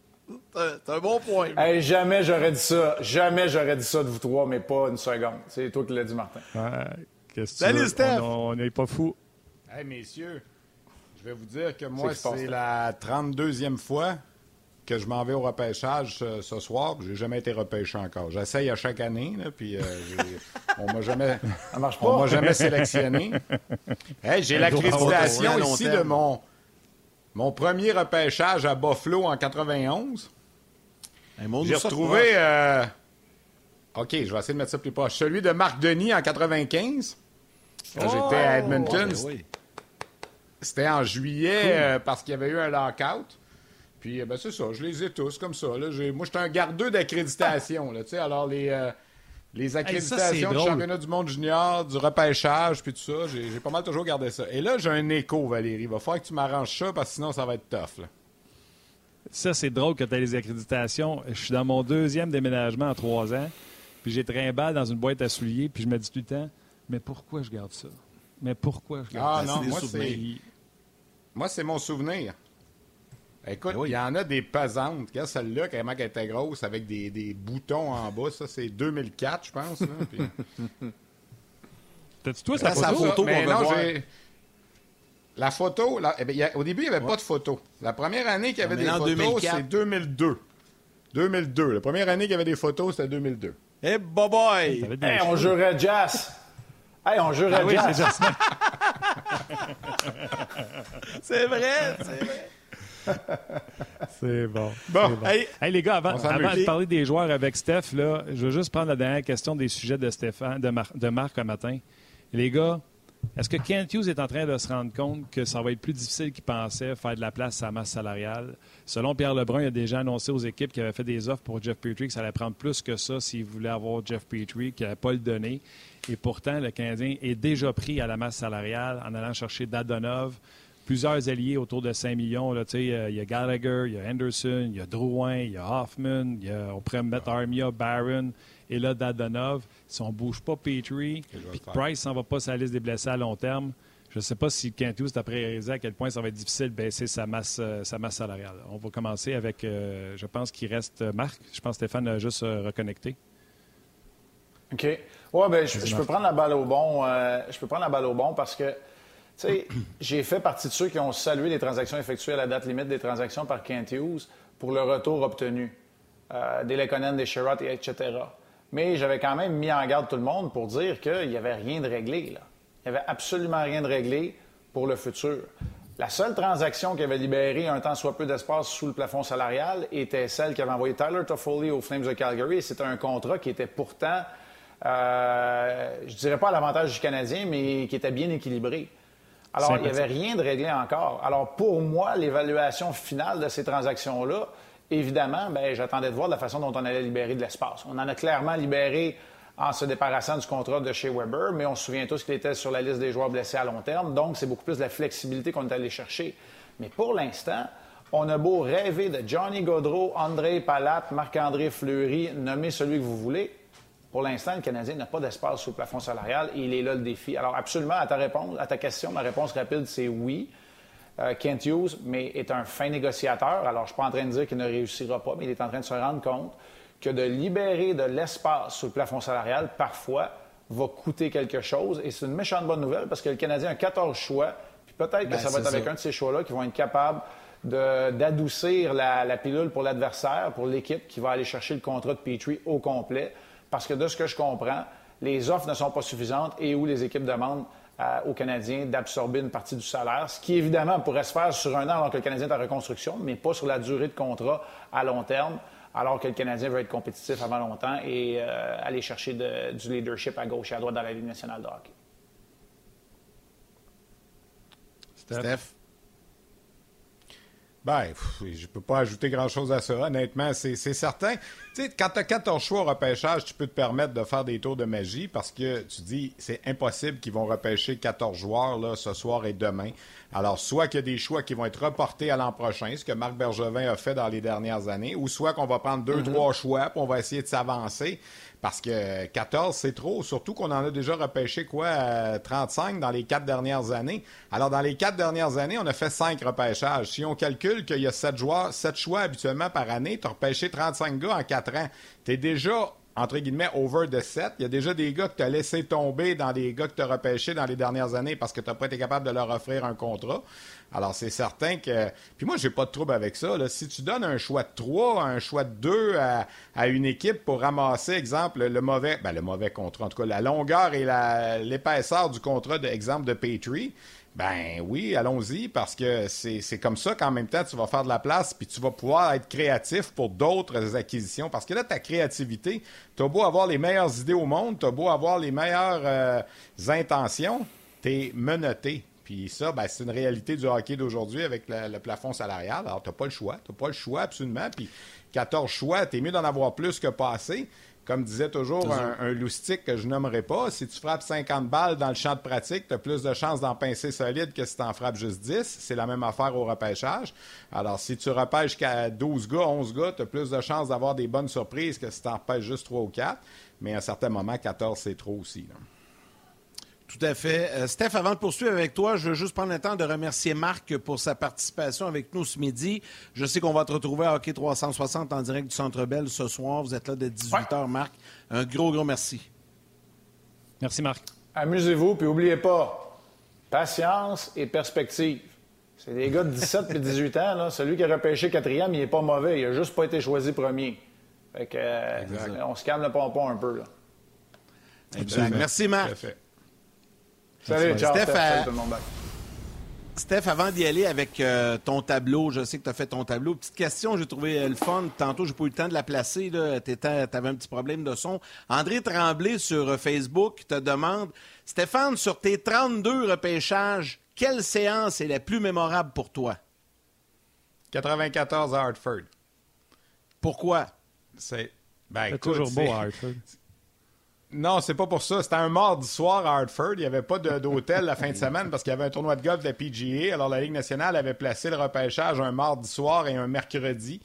C'est un bon point. jamais j'aurais dit ça. Jamais j'aurais dit ça de vous trois, mais pas une seconde. C'est toi qui l'as dit, Martin. Salut, Steph. On n'est pas fou. Hey, messieurs, je vais vous dire que moi, c'est la 32e fois que je m'en vais au repêchage ce, soir. J'ai jamais été repêché encore. J'essaye à chaque année, puis euh, on m'a jamais, m'a jamais sélectionné. hey, j'ai l'accréditation ici de mon, mon premier repêchage à Buffalo en 91. J'ai retrouvé. Euh, OK, je vais essayer de mettre ça plus proche. Celui de Marc Denis en 95. Quand j'étais à Edmonton. Ben c'était en juillet euh, parce qu'il y avait eu un lockout. Puis, euh, ben, c'est ça, je les ai tous comme ça. Là. Moi, j'étais un gardeux d'accréditation. alors, les, les accréditations du championnat du monde junior, du repêchage, puis tout ça, j'ai pas mal toujours gardé ça. Et là, j'ai un écho, Valérie. Il va falloir que tu m'arranges ça parce que sinon, ça va être tough. Là. Ça, c'est drôle que tu as les accréditations. Je suis dans mon deuxième déménagement en trois ans, puis j'ai trimballé dans une boîte à souliers, puis je me dis tout le temps, mais pourquoi je garde ça? Mais pourquoi je garde ah, ça? non, moi, c'est... Moi, c'est mon souvenir. Écoute, ben il y en a des pesantes. Regarde celle-là, quand elle était grosse, avec des, des, boutons en bas. Ça, c'est 2004, je pense. T'as-tu toi sa photo? photo mais non, j'ai... La photo, eh ben, au début, il n'y avait pas de photo. La première année qu'il y avait des photos, c'est 2002. 2002. La première année qu'il y avait des photos, c'était 2002. Eh, hey, boy! Hey, on jouerait jazz. Hey, on jouerait ah, jazz. c'est vrai, c'est vrai. C'est bon. Bon. Hey, les gars, avant, de parler des joueurs avec Steph, là, je veux juste prendre la dernière question des sujets de Stéphane, de, de Marc un matin. Les gars, est-ce que Kent Hughes est en train de se rendre compte que ça va être plus difficile qu'il pensait faire de la place à sa masse salariale? Selon Pierre Lebrun, il a déjà annoncé aux équipes qui avaient fait des offres pour Jeff Petrie que ça allait prendre plus que ça s'il voulait avoir Jeff Petrie, qu'il n'allait pas le donner. Et pourtant, le Canadien est déjà pris à la masse salariale en allant chercher Dadonov, plusieurs alliés autour de 5 millions. Là, il y a Gallagher, il y a Henderson, il y a Drouin, il y a Hoffman, on pourrait mettre Armia, Barron et là Dadonov. Si on ne bouge pas Petrie, puis Price s'en va pas sur la liste des blessés à long terme, je ne sais pas si Kent Hughes après réalisé à quel point ça va être difficile de baisser sa masse, euh, sa masse salariale. On va commencer avec, euh, je pense qu'il reste Marc. Je pense que Stéphane a juste euh, reconnecté. OK. Oui, ben, je, peux prendre la balle au bon. je peux prendre la balle au bon parce que, tu sais, j'ai fait partie de ceux qui ont salué les transactions effectuées à la date limite des transactions par Kent Hughes pour le retour obtenu des Lekonen, des Sherrod, etc. Mais j'avais quand même mis en garde tout le monde pour dire qu'il n'y avait rien de réglé. Là. Il n'y avait absolument rien de réglé pour le futur. La seule transaction qui avait libéré un temps soit peu d'espace sous le plafond salarial était celle qui avait envoyé Tyler Toffoli aux Flames de Calgary. C'était un contrat qui était pourtant, euh, je dirais pas à l'avantage du Canadien, mais qui était bien équilibré. Alors, il n'y avait rien de réglé encore. Alors, pour moi, l'évaluation finale de ces transactions-là, évidemment, ben, j'attendais de voir la façon dont on allait libérer de l'espace. On en a clairement libéré en se débarrassant du contrat de chez Weber, mais on se souvient tous qu'il était sur la liste des joueurs blessés à long terme, donc c'est beaucoup plus de la flexibilité qu'on est allé chercher. Mais pour l'instant, on a beau rêver de Johnny Gaudreau, André Palat, Marc-André Fleury, nommez celui que vous voulez. Pour l'instant, le Canadien n'a pas d'espace sous le plafond salarial et il est là le défi. Alors, absolument, à ta réponse, à ta question, ma réponse rapide, c'est oui. Euh, Kent Hughes mais est un fin négociateur. Alors, je ne suis pas en train de dire qu'il ne réussira pas, mais il est en train de se rendre compte que de libérer de l'espace sur le plafond salarial, parfois, va coûter quelque chose. Et c'est une méchante bonne nouvelle parce que le Canadien a 14 choix. Puis peut-être que ben, ça va être avec un de ces choix-là qui vont être capables d'adoucir la, pilule pour l'adversaire, pour l'équipe qui va aller chercher le contrat de Petrie au complet. Parce que de ce que je comprends, les offres ne sont pas suffisantes et où les équipes demandent aux Canadiens d'absorber une partie du salaire, ce qui évidemment pourrait se faire sur un an alors que le Canadien est en reconstruction, mais pas sur la durée de contrat à long terme, alors que le Canadien veut être compétitif avant longtemps et euh, aller chercher du leadership à gauche et à droite dans la Ligue nationale de hockey. Steph? Ben, je ne peux pas ajouter grand-chose à ça. Honnêtement, c'est certain. Tu sais, quand tu as 14 choix au repêchage, tu peux te permettre de faire des tours de magie parce que tu dis, c'est impossible qu'ils vont repêcher 14 joueurs là, ce soir et demain. Alors, soit qu'il y a des choix qui vont être reportés à l'an prochain, ce que Marc Bergevin a fait dans les dernières années, ou soit qu'on va prendre deux, mm-hmm. trois choix, puis on va essayer de s'avancer. Parce que 14, c'est trop, surtout qu'on en a déjà repêché quoi, 35 dans les quatre dernières années. Alors, dans les quatre dernières années, on a fait cinq repêchages. Si on calcule qu'il y a sept, sept choix habituellement par année, tu as repêché 35 gars en quatre ans. Tu es déjà entre guillemets, over the set. Il y a déjà des gars que tu as laissé tomber dans des gars que tu as dans les dernières années parce que tu n'as pas été capable de leur offrir un contrat. Alors, c'est certain que. Puis moi, j'ai pas de trouble avec ça. Si tu donnes un choix de 3, un choix de 2 à, une équipe pour ramasser, exemple, le mauvais. Ben, le mauvais contrat, en tout cas, la longueur et l'épaisseur du contrat, d'exemple, de Patry. Ben oui, allons-y, parce que c'est comme ça qu'en même temps, tu vas faire de la place, puis tu vas pouvoir être créatif pour d'autres acquisitions. Parce que là, ta créativité, tu beau avoir les meilleures idées au monde, tu beau avoir les meilleures euh, intentions, tu es menotté. Puis ça, ben, c'est une réalité du hockey d'aujourd'hui avec le, plafond salarial. Alors, tu pas le choix. Tu pas le choix, absolument. Puis 14 choix, tu mieux d'en avoir plus que pas. Comme disait toujours un, un, loustique que je nommerai pas, si tu frappes 50 balles dans le champ de pratique, tu as plus de chances d'en pincer solide que si tu en frappes juste 10. C'est la même affaire au repêchage. Alors, si tu repêches qu'à 12 gars, 11 gars, tu as plus de chances d'avoir des bonnes surprises que si tu en repêches juste 3 ou 4. Mais à un certain moment, 14, c'est trop aussi. Tout à fait. Euh, Steph, avant de poursuivre avec toi, je veux juste prendre le temps de remercier Marc pour sa participation avec nous ce midi. Je sais qu'on va te retrouver à Hockey 360 en direct du Centre Bell ce soir. Vous êtes là dès 18h, Marc. Un gros, gros merci. Merci, Marc. Amusez-vous, puis n'oubliez pas, patience et perspective. C'est des gars de 17 et 18 ans. Là. Celui qui a repêché quatrième, il n'est pas mauvais. Il n'a juste pas été choisi premier. Fait que, euh, on se calme le pompon un peu. Là. Merci, Marc. Salut, Steph, Steph, avant d'y aller avec euh, ton tableau, je sais que tu as fait ton tableau. Petite question, j'ai trouvé euh, le fun. Tantôt, j'ai pas eu le temps de la placer. Tu avais un petit problème de son. André Tremblay sur euh, Facebook te demande Stéphane, sur tes 32 repêchages, quelle séance est la plus mémorable pour toi 94 à Hartford. Pourquoi? C'est ben, toujours beau à Hartford. Non, c'est pas pour ça. C'était un mardi soir à Hartford. Il n'y avait pas d'hôtel la fin de semaine parce qu'il y avait un tournoi de golf de la PGA. Alors, la Ligue nationale avait placé le repêchage un mardi soir et un mercredi.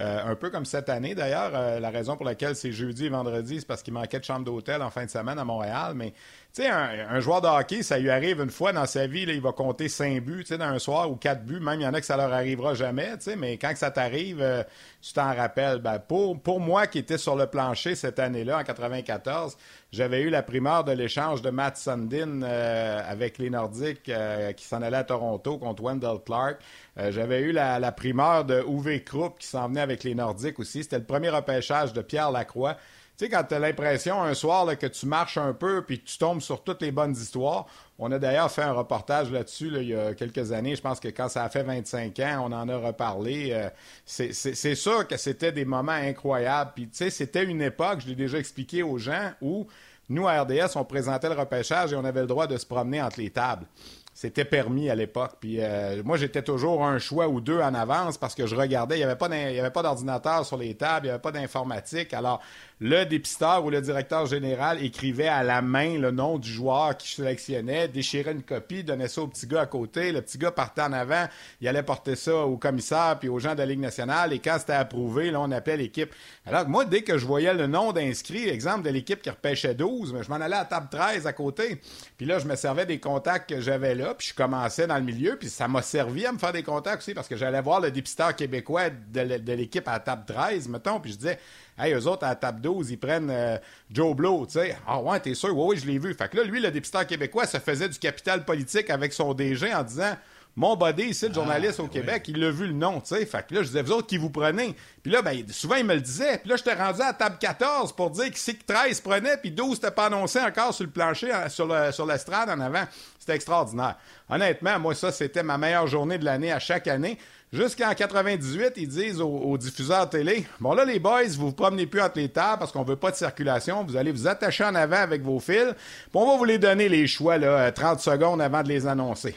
Euh, un peu comme cette année, d'ailleurs. Euh, la raison pour laquelle c'est jeudi et vendredi, c'est parce qu'il manquait de chambre d'hôtel en fin de semaine à Montréal. Mais tu sais, un, joueur de hockey, ça lui arrive une fois dans sa vie, là, il va compter cinq buts, tu sais, dans un soir ou quatre buts. Même il y en a que ça leur arrivera jamais, tu sais, mais quand ça t'arrive, euh, tu t'en rappelles. Ben, pour, pour moi qui était sur le plancher cette année-là, en 94, j'avais eu la primeur de l'échange de Matt Sundin euh, avec les Nordiques qui s'en allait à Toronto contre Wendell Clark. J'avais eu la, la primeur de Uwe Krupp qui s'en venait avec les Nordiques aussi. C'était le premier repêchage de Pierre Lacroix. Tu sais, quand tu l'impression un soir que tu marches un peu puis tu tombes sur toutes les bonnes histoires, on a d'ailleurs fait un reportage là-dessus il y a quelques années. Je pense que quand ça a fait 25 ans, on en a reparlé. Euh, c'est sûr que c'était des moments incroyables. Puis, c'était une époque, je l'ai déjà expliqué aux gens, où nous, à RDS, on présentait le repêchage et on avait le droit de se promener entre les tables c'était permis à l'époque. Puis euh, moi, j'étais toujours un choix ou deux en avance parce que je regardais. Il n'y avait pas d'ordinateur sur les tables, il n'y avait pas d'informatique. Alors, le dépisteur ou le directeur général écrivait à la main le nom du joueur qui sélectionnait, déchirait une copie, donnait ça au petit gars à côté. Le petit gars partait en avant, il allait porter ça au commissaire puis aux gens de la Ligue nationale. Et quand c'était approuvé, là, on appelait l'équipe. Alors, moi, dès que je voyais le nom d'inscrit, exemple de l'équipe qui repêchait 12, je m'en allais à table 13 à côté. Puis là, je me servais des contacts que j'avais là, puis je commençais dans le milieu, puis ça m'a servi à me faire des contacts aussi parce que j'allais voir le dépisteur québécois de l'équipe à table 13, mettons, puis je disais Hey, eux autres, à la table 12, ils prennent euh, Joe Blow, tu sais. Ah ouais, t'es sûr? Oui, oui, je l'ai vu. Fait que là, lui, le dépisteur québécois, ça faisait du capital politique avec son DG en disant mon body ici, le ah, journaliste au Québec, il a vu le nom, tu sais. Fait que là, je disais, vous autres qui vous prenez? Puis là, ben, souvent, il me le disait. Puis là, j'étais rendu à table 14 pour dire qui c'est que 13 prenait, puis 12 n'était pas annoncé encore sur le plancher, sur, le, sur l'estrade en avant. C'était extraordinaire. Honnêtement, moi, ça, c'était ma meilleure journée de l'année à chaque année. Jusqu'en 98, ils disent aux, diffuseurs télé Bon, là, les boys, vous vous promenez plus entre les tables parce qu'on veut pas de circulation. Vous allez vous attacher en avant avec vos fils. Puis on va vous les donner les choix, là, 30 secondes avant de les annoncer.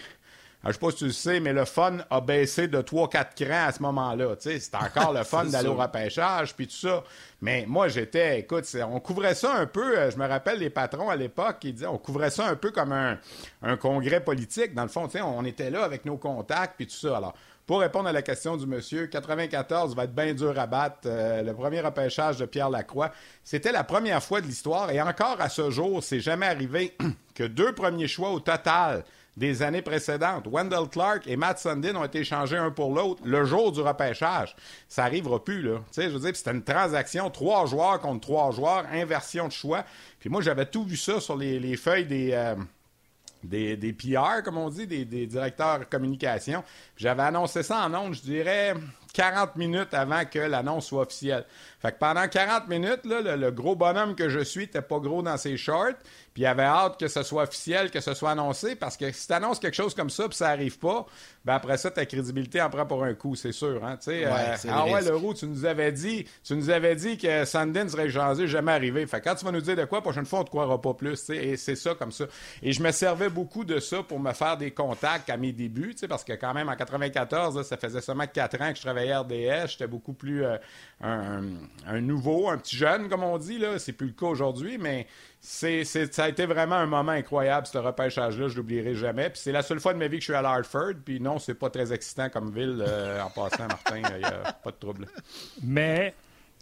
Je sais pas si tu le sais, mais le fun a baissé de 3-4 crans à ce moment-là. C'est encore le fun d'aller au repêchage, puis tout ça. Mais moi, j'étais, écoute, on couvrait ça un peu, euh, je me rappelle les patrons à l'époque qui disaient, on couvrait ça un peu comme un, congrès politique. Dans le fond, on était là avec nos contacts, puis tout ça. Alors, pour répondre à la question du monsieur, 94 va être bien dur à battre. Euh, le premier repêchage de Pierre Lacroix, c'était la première fois de l'histoire et encore à ce jour, c'est jamais arrivé que deux premiers choix au total des années précédentes. Wendell Clark et Matt Sundin ont été échangés un pour l'autre le jour du repêchage. Ça n'arrivera plus, là. Tu sais, je veux dire, c'était une transaction, trois joueurs contre trois joueurs, inversion de choix. Puis moi, j'avais tout vu ça sur les, feuilles des, euh, des, des, PR, comme on dit, des, des directeurs communication. J'avais annoncé ça en ondes, je dirais, 40 minutes avant que l'annonce soit officielle. Fait que pendant 40 minutes, là, le, gros bonhomme que je suis n'était pas gros dans ses shorts. Puis il avait hâte que ce soit officiel, que ce soit annoncé, parce que si tu annonces quelque chose comme ça, puis ça arrive pas, ben après ça, ta crédibilité en prend pour un coup, c'est sûr. Hein, ouais, euh, ah ouais, Leroux, tu nous avais dit, tu nous avais dit que Sandin serait changé, jamais arrivé. Fait que quand tu vas nous dire de quoi, prochaine fois, on te croira pas plus. Et c'est ça comme ça. Et je me servais beaucoup de ça pour me faire des contacts à mes débuts, parce que quand même, en 94, ça faisait seulement 4 ans que je travaillais RDS. J'étais beaucoup plus euh, un, nouveau, un petit jeune, comme on dit. là. C'est plus le cas aujourd'hui, mais c'est, ça a été vraiment un moment incroyable, ce repêchage-là. Je l'oublierai jamais. Puis c'est la seule fois de ma vie que je suis à Hartford. Puis non, c'est pas très excitant comme ville. Euh, en passant, Martin, il n'y a pas de trouble. Mais,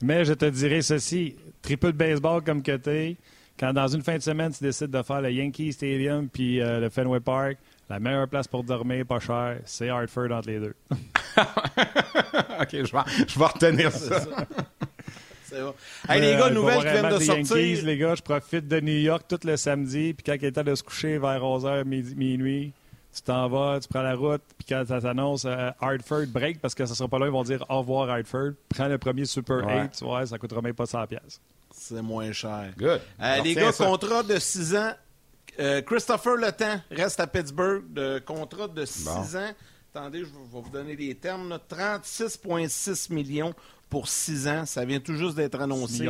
mais je te dirais ceci triple baseball comme que t'es, quand dans une fin de semaine, tu décides de faire le Yankee Stadium puis euh, le Fenway Park, la meilleure place pour dormir, pas cher, c'est Hartford entre les deux. OK, je vais, je vais retenir ça. C'est bon. Hey, les gars, nouvelles qui viennent de sortir. Yankees, les gars, je profite de New York tout le samedi, puis quand il est temps de se coucher vers 11h, minuit, tu t'en vas, tu prends la route, puis quand ça s'annonce euh, Hartford break, parce que ça sera pas là, ils vont dire au revoir Hartford, prends le premier Super 8, tu vois, ça coûtera même pas 100$. C'est moins cher. Good. Euh, les gars, contrat de 6 ans. Euh, Christopher Le Temps reste à Pittsburgh, de contrat de 6 ans. Attendez, je vais vous donner des termes. 36,6 millions pour 6 ans. Ça vient tout juste d'être annoncé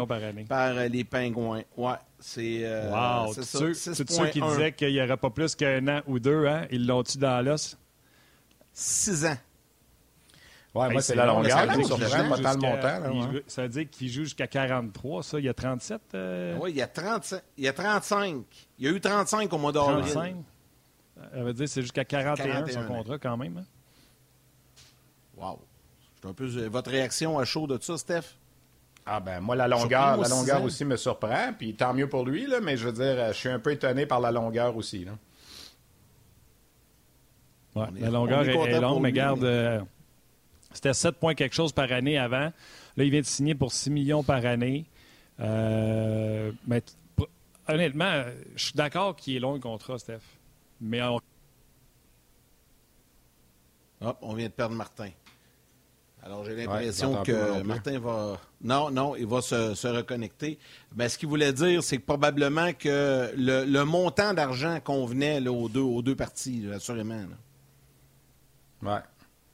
par, euh, les Pingouins. Ouais, c'est euh, wow. c'est ça. Ceux, ceux qui disaient qu'il n'y aurait pas plus qu'un an ou deux, hein? ils l'ont-tu dans l'os? 6 ans. Ouais, moi, c'est la longueur. Ça veut dire qu'il joue jusqu'à 43, ça. Il y a 37. Euh? Oui, il y a 35. Il y a 35. Il y a eu 35 au mois d'avril. 35. Ça veut dire que c'est jusqu'à 41, son contrat quand même. Hein? Wow. Un peu, votre réaction à chaud de ça, Steph? Ah ben moi la longueur, la longueur aussi me surprend, puis tant mieux pour lui là, mais je veux dire, je suis un peu étonné par la longueur aussi là. Ouais, la longueur est, longue, mais garde, euh, c'était 7 points quelque chose par année avant. Là, il vient de signer pour 6 millions par année. Euh, mais honnêtement, je suis d'accord qu'il est long le contrat, Steph. Mais on... Hop, on vient de perdre Martin. Alors, j'ai l'impression que Martin va. Non, non, il va se, reconnecter. Mais ce qu'il voulait dire, c'est que probablement que le, montant d'argent convenait là, aux, deux, aux deux parties, assurément. Oui.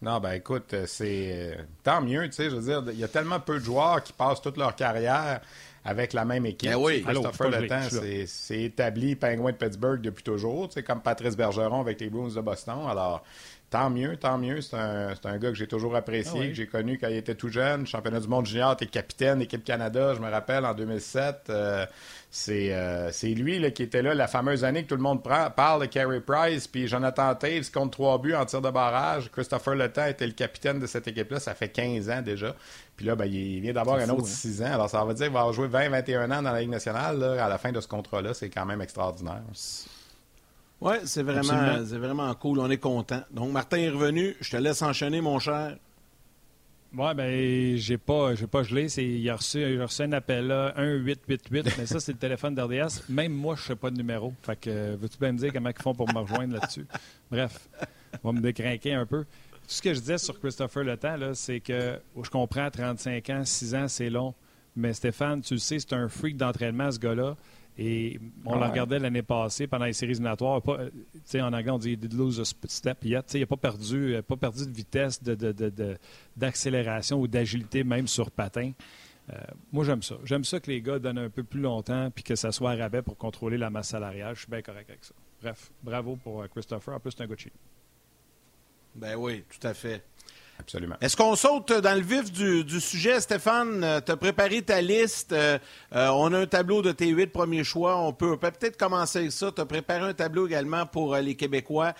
Non, ben écoute, c'est tant mieux, tu sais, je veux dire, il y a tellement peu de joueurs qui passent toute leur carrière avec la même équipe. Ben oui, Christopher Le Temps, c'est établi Penguin de Pittsburgh depuis toujours, tu sais, comme Patrice Bergeron avec les Bruins de Boston. Alors, Tant mieux, tant mieux. C'est un, un, gars que j'ai toujours apprécié, ah que j'ai connu quand il était tout jeune. Championnat du monde junior, t'es capitaine, équipe Canada, je me rappelle, en 2007. Euh, euh, c'est lui là, qui était là la fameuse année que tout le monde parle de Carey Price, puis Jonathan Taves compte trois buts en tir de barrage. Christopher Letang était le capitaine de cette équipe-là, ça fait 15 ans déjà. Puis là, ben, il vient d'avoir un autre 6 hein. ans. Alors ça veut dire qu'il va jouer 20-21 ans dans la Ligue nationale à la fin de ce contrat-là. C'est quand même extraordinaire. Oui, c'est vraiment, vraiment cool. On est content. Donc, Martin est revenu. Je te laisse enchaîner, mon cher. Oui, ben j'ai pas, j'ai pas gelé. il, a reçu, il a reçu un appel là, 1888, mais ça, c'est le téléphone d'RDS. Même moi, je ne sais pas de numéro. Fait que, veux-tu bien me dire comment ils font pour me rejoindre là-dessus? Bref. va me décrinquer un peu. Tout ce que je disais sur Christopher Le Temps, c'est que je comprends 35 ans, 6 ans, c'est long. Mais Stéphane, tu le sais, c'est un freak d'entraînement, ce gars-là. Et on le regardait l'année passée pendant les séries éliminatoires. Pas, en anglais, on dit « lose a step yet ». Il n'a pas perdu, pas perdu de vitesse, d'accélération de, de, ou d'agilité, même sur patin. Euh, moi, j'aime ça. J'aime ça que les gars donnent un peu plus longtemps puis que ça soit à rabais pour contrôler la masse salariale. Je suis bien correct avec ça. Bref, bravo pour euh, Christopher. En plus, c'est un gars de Ben oui, tout à fait. Est-ce qu'on saute dans le vif du, sujet, Stéphane? Euh, tu as préparé ta liste. on a un tableau de tes huit premiers choix. On peut peut-être commencer avec ça. Tu as préparé un tableau également pour les Québécois.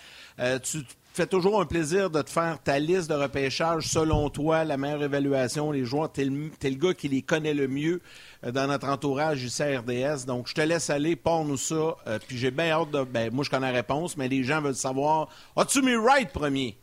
tu fait toujours un plaisir de te faire ta liste de repêchage selon toi, la meilleure évaluation, les joueurs. T'es le, es le gars qui les connaît le mieux euh, dans notre entourage ici à RDS. Donc, je te laisse aller, pars-nous ça. Euh, puis j'ai bien hâte de. Ben, moi, je connais la réponse, mais les gens veulent savoir as-tu mis right premier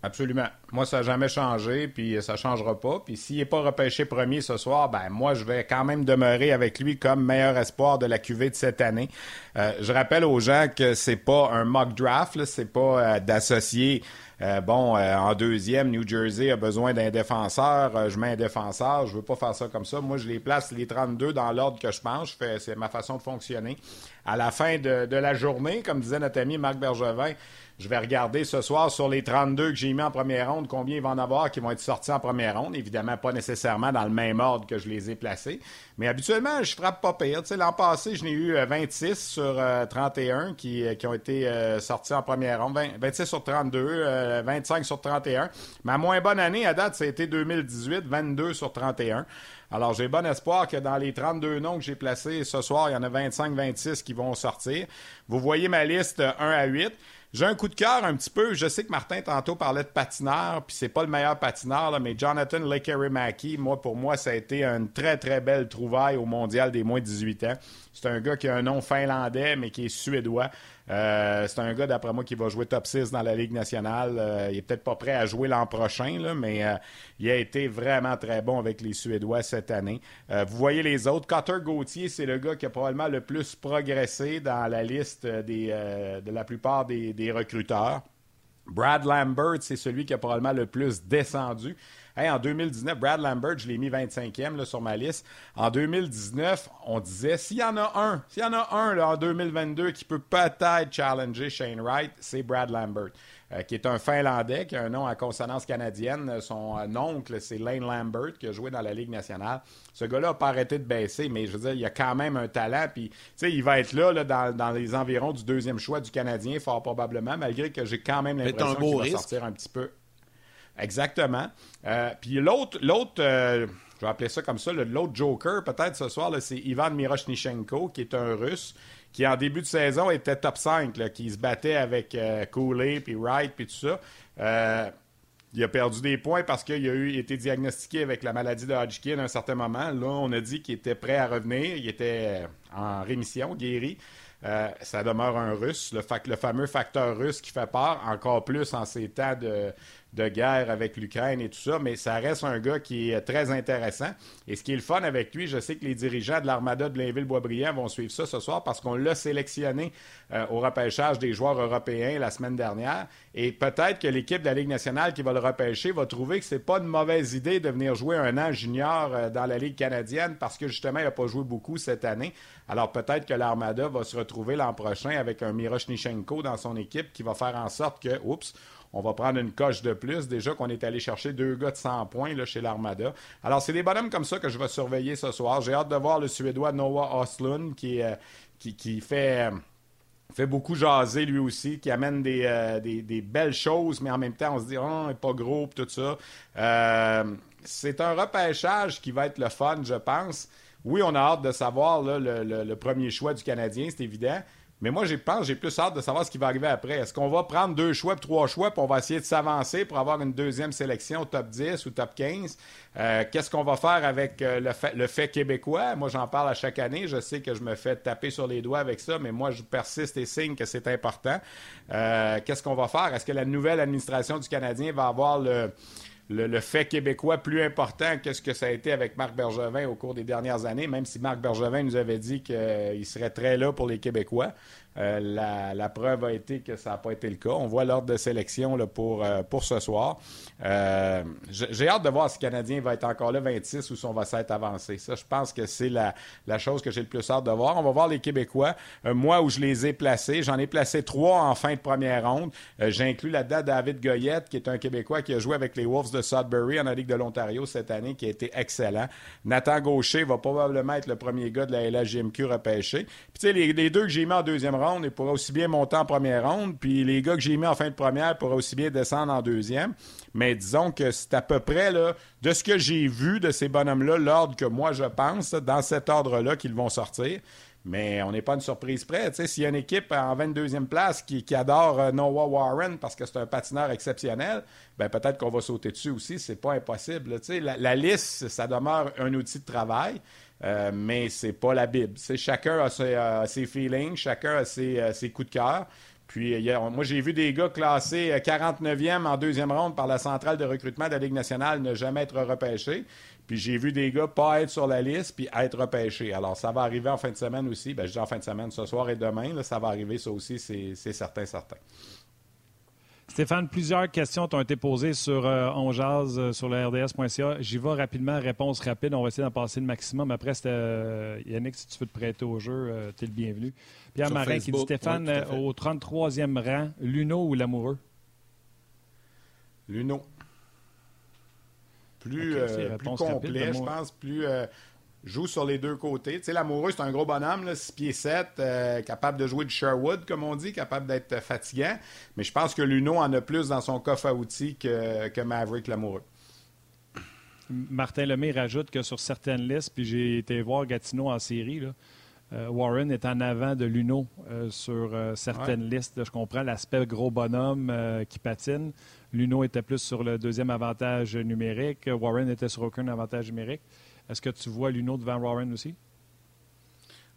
Absolument. Moi, ça n'a jamais changé, puis ça ne changera pas. Puis s'il n'est pas repêché premier ce soir, ben moi, je vais quand même demeurer avec lui comme meilleur espoir de la QV de cette année. Euh, je rappelle aux gens que c'est pas un mock draft, c'est pas euh, d'associer. Euh, bon, en deuxième, New Jersey a besoin d'un défenseur. je mets un défenseur. Je veux pas faire ça comme ça. Moi, je les place les 32 dans l'ordre que je pense. C'est ma façon de fonctionner. À la fin de, de la journée, comme disait notre ami Marc Bergevin, je vais regarder ce soir sur les 32 que j'ai mis en première ronde, combien il va en avoir qui vont être sortis en première ronde. Évidemment, pas nécessairement dans le même ordre que je les ai placés. Mais habituellement, je frappe pas pire. l'an passé, je n'ai eu 26 euh, sur 31 euh, qui, euh, qui ont été sortis en première ronde. 26 sur 32, 25 sur 31. Ma moins bonne année à date, c'était 2018, 22 sur 31. Alors, j'ai bon espoir que dans les 32 noms que j'ai placés ce soir, il y en a 25-26 qui vont sortir. Vous voyez ma liste 1 à 8. J'ai un coup de cœur un petit peu. Je sais que Martin tantôt parlait de patineur, puis c'est pas le meilleur patineur, mais Jonathan Lekerimaki, moi, pour moi, ça a été une très, très belle trouvaille au mondial des moins de 18 ans. C'est un gars qui a un nom finlandais, mais qui est suédois. Euh, c'est un gars, d'après moi, qui va jouer top 6 dans la Ligue nationale. Euh, il est peut-être pas prêt à jouer l'an prochain, mais euh, il a été vraiment très bon avec les Suédois cette année. vous voyez les autres. Cotter Gauthier, c'est le gars qui a probablement le plus progressé dans la liste de la plupart des, des recruteurs. Brad Lambert, c'est celui qui a probablement le plus descendu en 2019, Brad Lambert, je l'ai mis 25e sur ma liste. En 2019, on disait s'il y en a un, s'il y en a un en 2022 qui peut peut-être challenger Shane Wright, c'est Brad Lambert. Euh, qui est un Finlandais, qui a un nom à consonance canadienne. Son euh, oncle, c'est Lane Lambert, qui a joué dans la Ligue nationale. Ce gars-là n'a pas arrêté de baisser, mais je veux dire, il a quand même un talent. Puis, tu sais, il va être là, dans, les environs du deuxième choix du Canadien, fort probablement, malgré que j'ai quand même l'impression qu'il va sortir un petit peu. Exactement. Euh, puis l'autre, l'autre euh, je vais appeler ça comme ça, l'autre Joker, peut-être ce soir, c'est Ivan Miroshnichenko, qui est un Russe, qui en début de saison était top 5, qui se battait avec euh, Cooley, puis Wright, puis tout ça. il a perdu des points parce qu'il a eu, été diagnostiqué avec la maladie de Hodgkin à un certain moment. Là, on a dit qu'il était prêt à revenir. Il était en rémission, guéri. ça demeure un russe, le, le, fameux facteur russe qui fait peur, encore plus en ces temps de, de guerre avec l'Ukraine et tout ça, mais ça reste un gars qui est très intéressant. Et ce qui est le fun avec lui, je sais que les dirigeants de l'Armada de Blainville-Boisbriand vont suivre ça ce soir parce qu'on l'a sélectionné euh, au repêchage des joueurs européens la semaine dernière. Et peut-être que l'équipe de la Ligue nationale qui va le repêcher va trouver que c'est pas une mauvaise idée de venir jouer un an junior euh, dans la Ligue canadienne parce que justement, il n'a pas joué beaucoup cette année. Alors peut-être que l'Armada va se retrouver l'an prochain avec un Miroshnichenko dans son équipe qui va faire en sorte que, oups, on va prendre une coche de plus. Déjà qu'on est allé chercher deux gars de 100 points chez l'Armada. Alors, c'est des bonhommes comme ça que je vais surveiller ce soir. J'ai hâte de voir le Suédois Noah Oslund qui, euh, qui, fait fait beaucoup jaser lui aussi, qui amène euh, des, belles choses, mais en même temps, on se dit, oh, il pas gros, tout ça. Euh, c'est un repêchage qui va être le fun, je pense. Oui, on a hâte de savoir le, premier choix du Canadien, c'est évident. Mais moi, je pense, j'ai plus hâte de savoir ce qui va arriver après. Est-ce qu'on va prendre deux choix, trois choix, puis on va essayer de s'avancer pour avoir une deuxième sélection top 10 ou top 15? Euh, qu'est-ce qu'on va faire avec euh, le, fait, le, fait, québécois? Moi, j'en parle à chaque année. Je sais que je me fais taper sur les doigts avec ça, mais moi, je persiste et signe que c'est important. Euh, qu'est-ce qu'on va faire? Est-ce que la nouvelle administration du Canadien va avoir le le, fait québécois plus important que ce que ça a été avec Marc Bergevin au cours des dernières années, même si Marc Bergevin nous avait dit qu'il serait très là pour les Québécois. La, la, preuve a été que ça n'a pas été le cas. On voit l'ordre de sélection pour, pour ce soir. J'ai hâte de voir si le Canadien va être encore là 26 ou si on va s'être avancé. Ça, je pense que c'est la, la chose que j'ai le plus hâte de voir. On va voir les Québécois. moi, où je les ai placés, j'en ai placé trois en fin de première ronde. J'inclus là-dedans David Goyette, qui est un Québécois qui a joué avec les Wolves de Sudbury en Ligue de l'Ontario cette année, qui a été excellent. Nathan Gaucher va probablement être le premier gars de la LHJMQ repêché. Puis tu sais, les, deux que j'ai mis en deuxième ronde, ils pourraient aussi bien monter en première ronde, puis les gars que j'ai mis en fin de première pourraient aussi bien descendre en deuxième. Mais disons que c'est à peu près là, de ce que j'ai vu de ces bonhommes-là, l'ordre que moi je pense, dans cet ordre-là qu'ils vont sortir. Mais on n'est pas une surprise près. S'il y a une équipe en 22e place qui, adore euh, Noah Warren parce que c'est un patineur exceptionnel, ben peut-être qu'on va sauter dessus aussi. C'est pas impossible. La, la, liste, ça demeure un outil de travail. Euh, mais c'est pas la Bible. chacun a ses, feelings, chacun a ses, euh, coups de cœur. Puis moi, j'ai vu des gars classés 49e en deuxième ronde par la centrale de recrutement de la Ligue nationale ne jamais être repêchés. Puis j'ai vu des gars pas être sur la liste puis être repêchés. Alors ça va arriver en fin de semaine aussi. Ben, je dis en fin de semaine, ce soir et demain, ça va arriver, ça aussi, c'est certain, certain. Stéphane, plusieurs questions t'ont été posées sur euh, On euh, sur le RDS.ca. J'y vais rapidement, réponse rapide. On va essayer d'en passer le maximum. Après, euh, Yannick, si tu veux te prêter au jeu, tu es le bienvenu. Pierre Marin qui dit Stéphane, au 33e rang, Luno ou l'amoureux? Luno plus, euh, complet, je pense, plus euh, joue sur les deux côtés. Tu sais, l'amoureux, c'est un gros bonhomme, 6 pieds 7, euh, capable de jouer du Sherwood, comme on dit, capable d'être fatigant. Mais je pense que Luno en a plus dans son coffre à outils que, que Maverick l'amoureux. Martin Lemay rajoute que sur certaines listes, puis j'ai été voir Gatineau en série, Warren est en avant de Luno sur certaines listes. je comprends l'aspect gros bonhomme qui patine. Luno était plus sur le deuxième avantage numérique. Warren était sur aucun avantage numérique. Est-ce que tu vois Luno devant Warren aussi?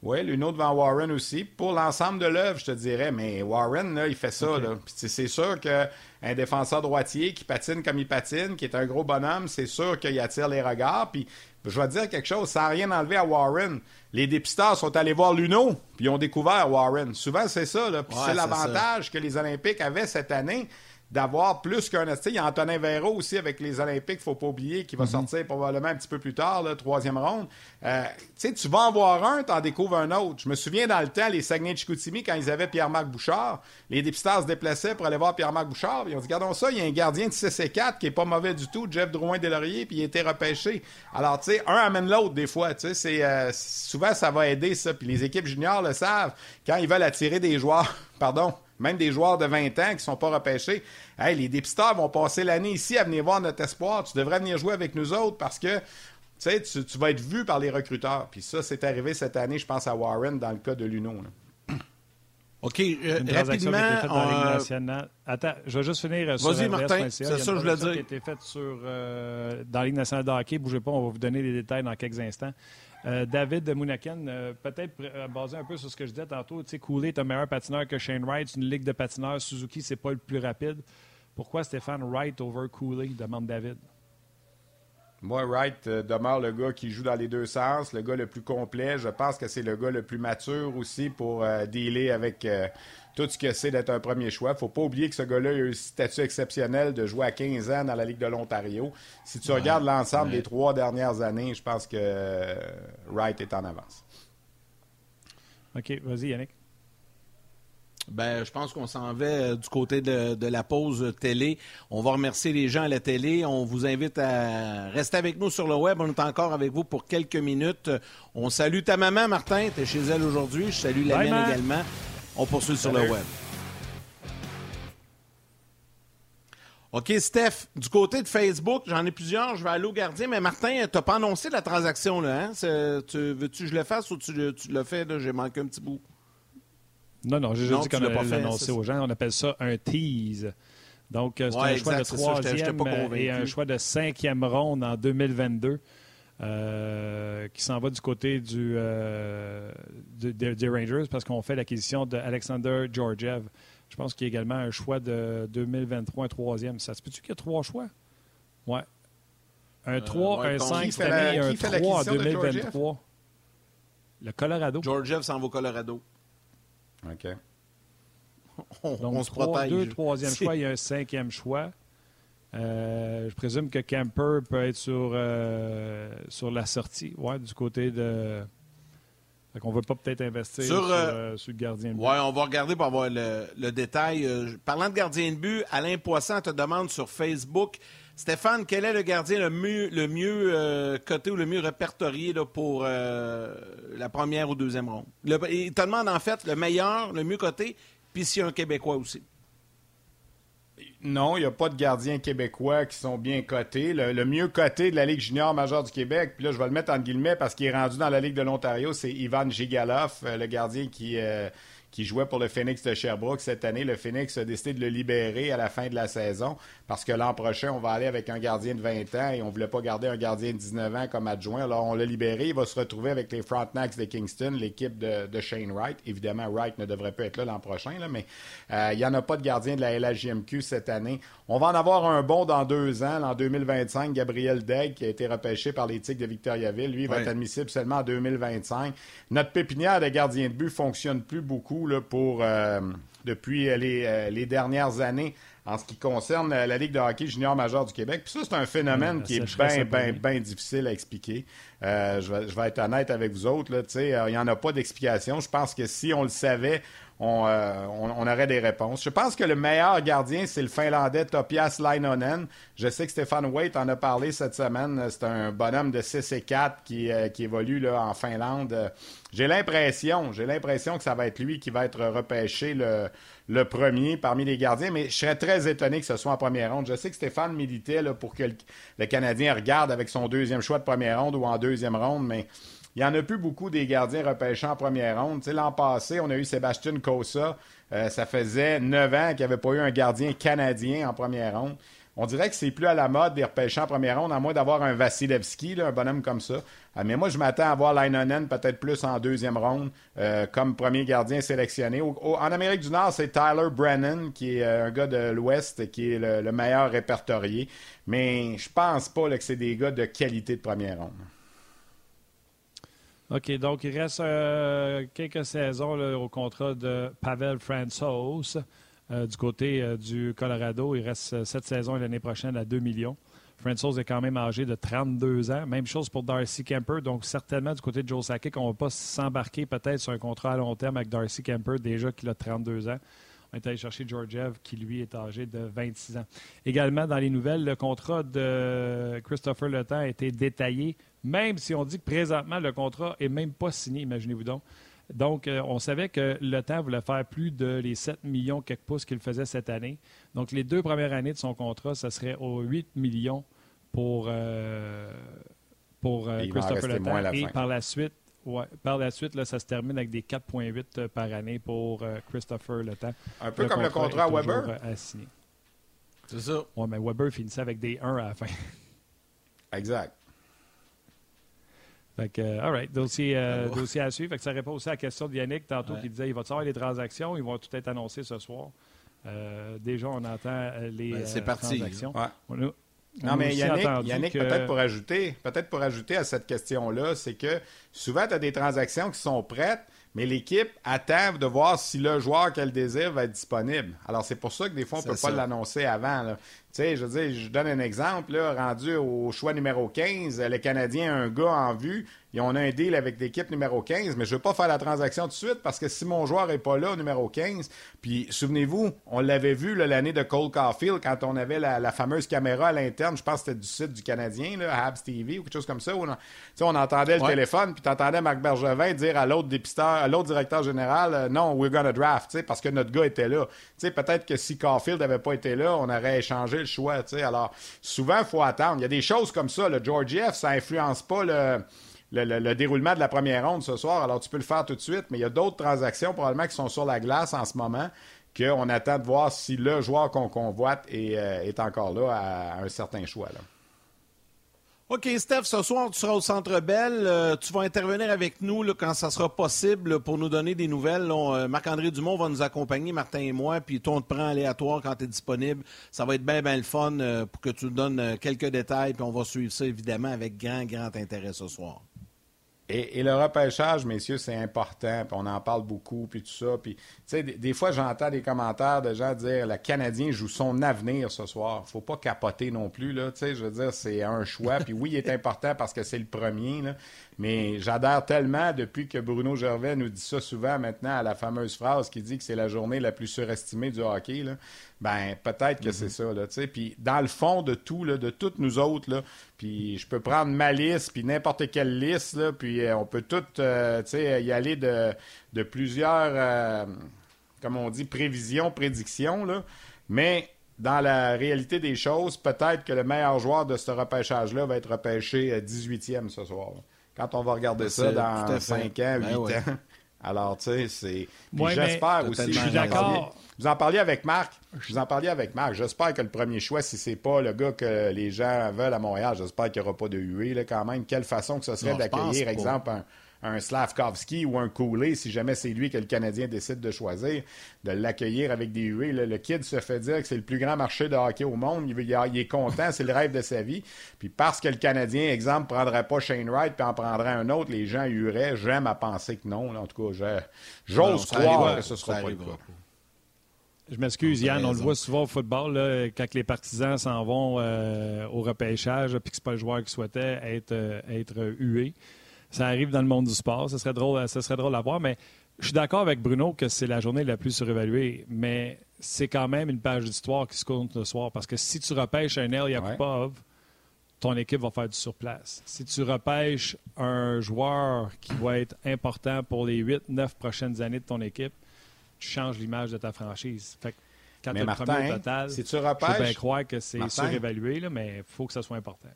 Oui, Luno devant Warren aussi. Pour l'ensemble de l'œuvre, je te dirais, mais Warren, là, il fait ça. C'est sûr qu'un défenseur droitier qui patine comme il patine, qui est un gros bonhomme, c'est sûr qu'il attire les regards. Puis je vais te dire quelque chose, sans rien enlever à Warren. Les dépisteurs sont allés voir Luno, puis ils ont découvert Warren. Souvent, c'est ça. Puis c'est l'avantage que les Olympiques avaient cette année d'avoir plus qu'un. Il y a Antonin Véro aussi avec les Olympiques, il ne faut pas oublier, qui va mhm. sortir probablement un petit peu plus tard, la troisième ronde. Euh, tu vas en voir un, tu en découvres un autre. Je me souviens dans le temps, les Saguenay de Chicoutimi, quand ils avaient Pierre-Marc Bouchard, les dépisteurs se déplaçaient pour aller voir Pierre-Marc Bouchard. Ils ont dit Regardons ça, il y a un gardien de 6 et 4 qui est pas mauvais du tout, Jeff Drouin-Delaurier, puis il a été repêché. Alors, tu sais, un amène l'autre des fois. Tu sais, c'est, euh, souvent, ça va aider ça. Puis les équipes juniors le savent. Quand ils veulent attirer des joueurs, pardon, même des joueurs de 20 ans qui ne sont pas repêchés. Hey, les dépisteurs vont passer l'année ici à venir voir notre espoir. Tu devrais venir jouer avec nous autres parce que tu, tu vas être vu par les recruteurs. Puis ça, c'est arrivé cette année, je pense, à Warren dans le cas de Luno. OK, euh, rapidement. Euh, Attends, je vais juste finir euh, sur Vas-y, Martin, c'est ça que je voulais dire. qui a été faite sur, dans la Ligue nationale de hockey. Bougez pas, on va vous donner les détails dans quelques instants. Euh, David de Mounaken, euh, peut-être euh, basé un peu sur ce que je disais tantôt, tu sais, Cooley est un meilleur patineur que Shane Wright, c'est une ligue de patineurs. Suzuki, c'est pas le plus rapide. Pourquoi Stéphane Wright over Cooley demande David? Moi, Wright demeure le gars qui joue dans les deux sens, le gars le plus complet. Je pense que c'est le gars le plus mature aussi pour dealer avec tout ce que c'est d'être un premier choix. faut pas oublier que ce gars-là a eu un statut exceptionnel de jouer à 15 ans dans la Ligue de l'Ontario. Si tu regardes l'ensemble des trois dernières années, je pense que Wright est en avance. OK, vas-y, Yannick. Ben, je pense qu'on s'en va euh, du côté de, la pause télé. On va remercier les gens à la télé. On vous invite à rester avec nous sur le web. On est encore avec vous pour quelques minutes. On salue ta maman, Martin. Tu es chez elle aujourd'hui. Je salue la mienne également. On poursuit sur le web. OK, Steph, du côté de Facebook, j'en ai plusieurs, je vais aller au gardien, mais Martin, tu n'as pas annoncé la transaction, là, hein? Tu, veux-tu que je le fasse ou tu, tu le fais, j'ai manqué un petit bout? Non, non, j'ai juste dit qu'on allait l'annoncer aux gens. On appelle ça un tease. Donc, euh, c'est un choix de troisième et un choix de cinquième ronde en 2022. Euh, qui s'en va du côté du, euh, des Rangers parce qu'on fait l'acquisition d'Alexander Georgiev. Je pense qu'il y a également un choix de 2023, un troisième. Ça se peut-tu qu'il y a trois choix? Ouais. Un 3, euh, un 5 cette année un 3 en 2023. Le Colorado. Georgiev s'en va au Colorado. OK. on, se protège. Deux troisième choix, il y a un cinquième choix. Euh, je présume que Camper peut être sur, euh, sur la sortie, ouais, du côté de. On ne veut pas peut-être investir sur, euh, le gardien de but. Oui, on va regarder pour avoir le, détail. parlant de gardien de but, Alain Poisson te demande sur Facebook Stéphane, quel est le gardien le mieux, le mieux coté ou le mieux répertorié pour la première ou deuxième ronde? il te demande en fait le meilleur, le mieux coté, puis s'il y a un Québécois aussi. Non, il n'y a pas de gardiens québécois qui sont bien cotés. Le, mieux coté de la Ligue junior majeure du Québec, puis là, je vais le mettre en guillemets parce qu'il est rendu dans la Ligue de l'Ontario, c'est Ivan Gigalov, euh, le gardien qui, euh, qui jouait pour le Phoenix de Sherbrooke cette année. Le Phoenix a décidé de le libérer à la fin de la saison parce que l'an prochain, on va aller avec un gardien de 20 ans et on ne voulait pas garder un gardien de 19 ans comme adjoint. Alors, on l'a libéré. Il va se retrouver avec les Frontenacs de Kingston, l'équipe de, Shane Wright. Évidemment, Wright ne devrait pas être là l'an prochain, mais euh, il n'y en a pas de gardien de la LHJMQ cette année. On va en avoir un bon dans deux ans, en 2025. Gabriel Degg, qui a été repêché par les Tigres de Victoriaville, lui, il va être admissible seulement en 2025. Notre pépinière de gardiens de but fonctionne plus beaucoup pour, euh, depuis les, euh, les, dernières années en ce qui concerne euh, la Ligue de hockey junior majeur du Québec. Puis ça, c'est un phénomène qui est bien, bien, bien difficile à expliquer. je, vais, être honnête avec vous autres. Il n'y en a pas d'explication. Je pense que si on le savait, euh, on, aurait des réponses. Je pense que le meilleur gardien, c'est le Finlandais Topias Lainonen. Je sais que Stéphane Waite en a parlé cette semaine. C'est un bonhomme de 6 et 4 qui, euh, qui évolue là, en Finlande. J'ai l'impression, j'ai l'impression que ça va être lui qui va être repêché le, le premier parmi les gardiens, mais je serais très étonné que ce soit en première ronde. Je sais que Stéphane militait là, pour que le, Canadien regarde avec son deuxième choix de première ronde ou en deuxième ronde, mais il n'y en a plus beaucoup des gardiens repêchés en première ronde. L'an passé, on a eu Sébastien Cosa. Euh, ça faisait neuf ans qu'il n'y avait pas eu un gardien canadien en première ronde. On dirait que c'est plus à la mode des repêchés en première ronde, à moins d'avoir un Vasilevski, un bonhomme comme ça. Euh, mais moi, je m'attends à voir Leinonen peut-être plus en deuxième ronde euh, comme premier gardien sélectionné. en Amérique du Nord, c'est Tyler Brennan, qui est un gars de l'Ouest, qui est le, le, meilleur répertorié. Mais je pense pas que c'est des gars de qualité de première ronde. OK, donc il reste euh, quelques saisons au contrat de Pavel Fransos euh, du côté euh, du Colorado. Il reste cette saison et l'année prochaine à 2 millions. Fransos est quand même âgé de 32 ans. Même chose pour Darcy Kemper. Donc, certainement, du côté de Joe Sakic, on ne va pas s'embarquer peut-être sur un contrat à long terme avec Darcy Kemper, déjà qu'il a 32 ans. On est allé chercher Georgiev, qui lui est âgé de 26 ans. Également, dans les nouvelles, le contrat de Christopher Le a été détaillé même si on dit que présentement, le contrat n'est même pas signé, imaginez-vous donc. Donc, euh, on savait que le temps voulait faire plus de les 7 millions quelques pouces qu'il faisait cette année. Donc, les deux premières années de son contrat, ça serait aux 8 millions pour, euh, pour euh, Christopher Le Et par la suite, ouais, par la suite là, ça se termine avec des 4,8 par année pour Christopher Le Un peu comme le contrat Weber. C'est ça. Oui, mais Weber finissait avec des 1 à la fin. Exact. Fait que, all right, dossier, euh, dossier à suivre. Fait que ça répond aussi à la question de Yannick tantôt qui disait il va y avoir les transactions? Ils vont tout être annoncés ce soir. Euh, déjà, on entend euh, les ben, c'est parti. transactions. non, mais Yannick, peut-être pour ajouter, peut-être pour ajouter à cette question-là, c'est que souvent, tu as des transactions qui sont prêtes, mais l'équipe attend de voir si le joueur qu'elle désire va être disponible. Alors, c'est pour ça que des fois, on ne peut pas l'annoncer avant. Sais, je veux dire, je donne un exemple, là, rendu au choix numéro 15, le Canadien a un gars en vue, et on a un deal avec l'équipe numéro 15, mais je ne veux pas faire la transaction tout de suite parce que si mon joueur n'est pas là numéro 15, puis souvenez-vous, on l'avait vu l'année de Cole Caulfield quand on avait la, fameuse caméra à l'interne, je pense que c'était du site du Canadien, là, Habs TV ou quelque chose comme ça, où on, on entendait le téléphone, puis tu entendais Marc Bergevin dire à l'autre dépisteur, à l'autre directeur général, euh, non, we're gonna draft, parce que notre gars était là. Peut-être que si Caulfield n'avait pas été là, on aurait échangé le choix. Alors, souvent, il faut attendre. Il y a des choses comme ça. Le Georgiev, ça influence pas le le, déroulement de la première ronde ce soir. Alors, tu peux le faire tout de suite, mais il y a d'autres transactions probablement qui sont sur la glace en ce moment qu'on attend de voir si le joueur qu'on convoite est, euh, est, encore là à, un certain choix. OK, Steph, ce soir, tu seras au Centre Bell. Euh, tu vas intervenir avec nous quand ça sera possible pour nous donner des nouvelles. Euh, Marc-André Dumont va nous accompagner, Martin et moi, puis toi, on te prend aléatoire quand tu es disponible. Ça va être bien, bien le fun pour que tu nous donnes quelques détails, puis on va suivre ça, évidemment, avec grand, grand intérêt ce soir. Et, le repêchage, messieurs, c'est important, puis on en parle beaucoup, puis tout ça. Puis, sais, des, fois, j'entends des commentaires de gens dire le Canadien joue son avenir ce soir. Faut pas capoter non plus, là. Tu sais, je veux dire, c'est un choix. Puis oui, il est important parce que c'est le premier, là. Mais j'adhère tellement depuis que Bruno Gervais nous dit ça souvent maintenant à la fameuse phrase qui dit que c'est la journée la plus surestimée du hockey. Là. Ben, peut-être que c'est mm-hmm. ça. Là, puis dans le fond de tout, là, de toutes nous autres, là, puis je peux prendre ma liste, puis n'importe quelle liste, là, puis euh, on peut toutes euh, y aller de, de plusieurs, euh, comme on dit, prévisions, prédictions. Là. Mais dans la réalité des choses, peut-être que le meilleur joueur de ce repêchage-là va être repêché 18e ce soir quand on va regarder ça dans 5 ans, 8 ben ans. Alors, tu sais, c'est. j'espère aussi. Je suis d'accord. Vous en parliez avec Marc. Je vous en parliez avec Marc. J'espère que le premier choix, si c'est pas le gars que les gens veulent à Montréal, j'espère qu'il n'y aura pas de huée, là, quand même. Quelle façon que ce serait d'accueillir, exemple, un, un Slavkovski ou un Cooley, si jamais c'est lui que le Canadien décide de choisir, de l'accueillir avec des huées. Le kid se fait dire que c'est le plus grand marché de hockey au monde. Il, est content, c'est le rêve de sa vie. Puis parce que le Canadien, exemple, prendrait pas Shane Wright puis en prendrait un autre, les gens huraient. J'aime à penser que non. En tout cas, j'ose croire que ce sera pas le cas. Je m'excuse, Yann, on le voit souvent au football, quand les partisans s'en vont euh, au repêchage, puis que ce pas le joueur qui souhaitait être, euh, être hué. Ça arrive dans le monde du sport. Ce serait drôle, ça serait drôle à voir. Mais je suis d'accord avec Bruno que c'est la journée la plus surévaluée. Mais c'est quand même une page d'histoire qui se compte le soir. Parce que si tu repêches un El Yakupov, ton équipe va faire du surplace. Si tu repêches un joueur qui va être important pour les 8-9 prochaines années de ton équipe, tu changes l'image de ta franchise. Fait quand tu as le premier total, si tu repêches, je peux bien croire que c'est surévalué, mais il faut que ça soit important.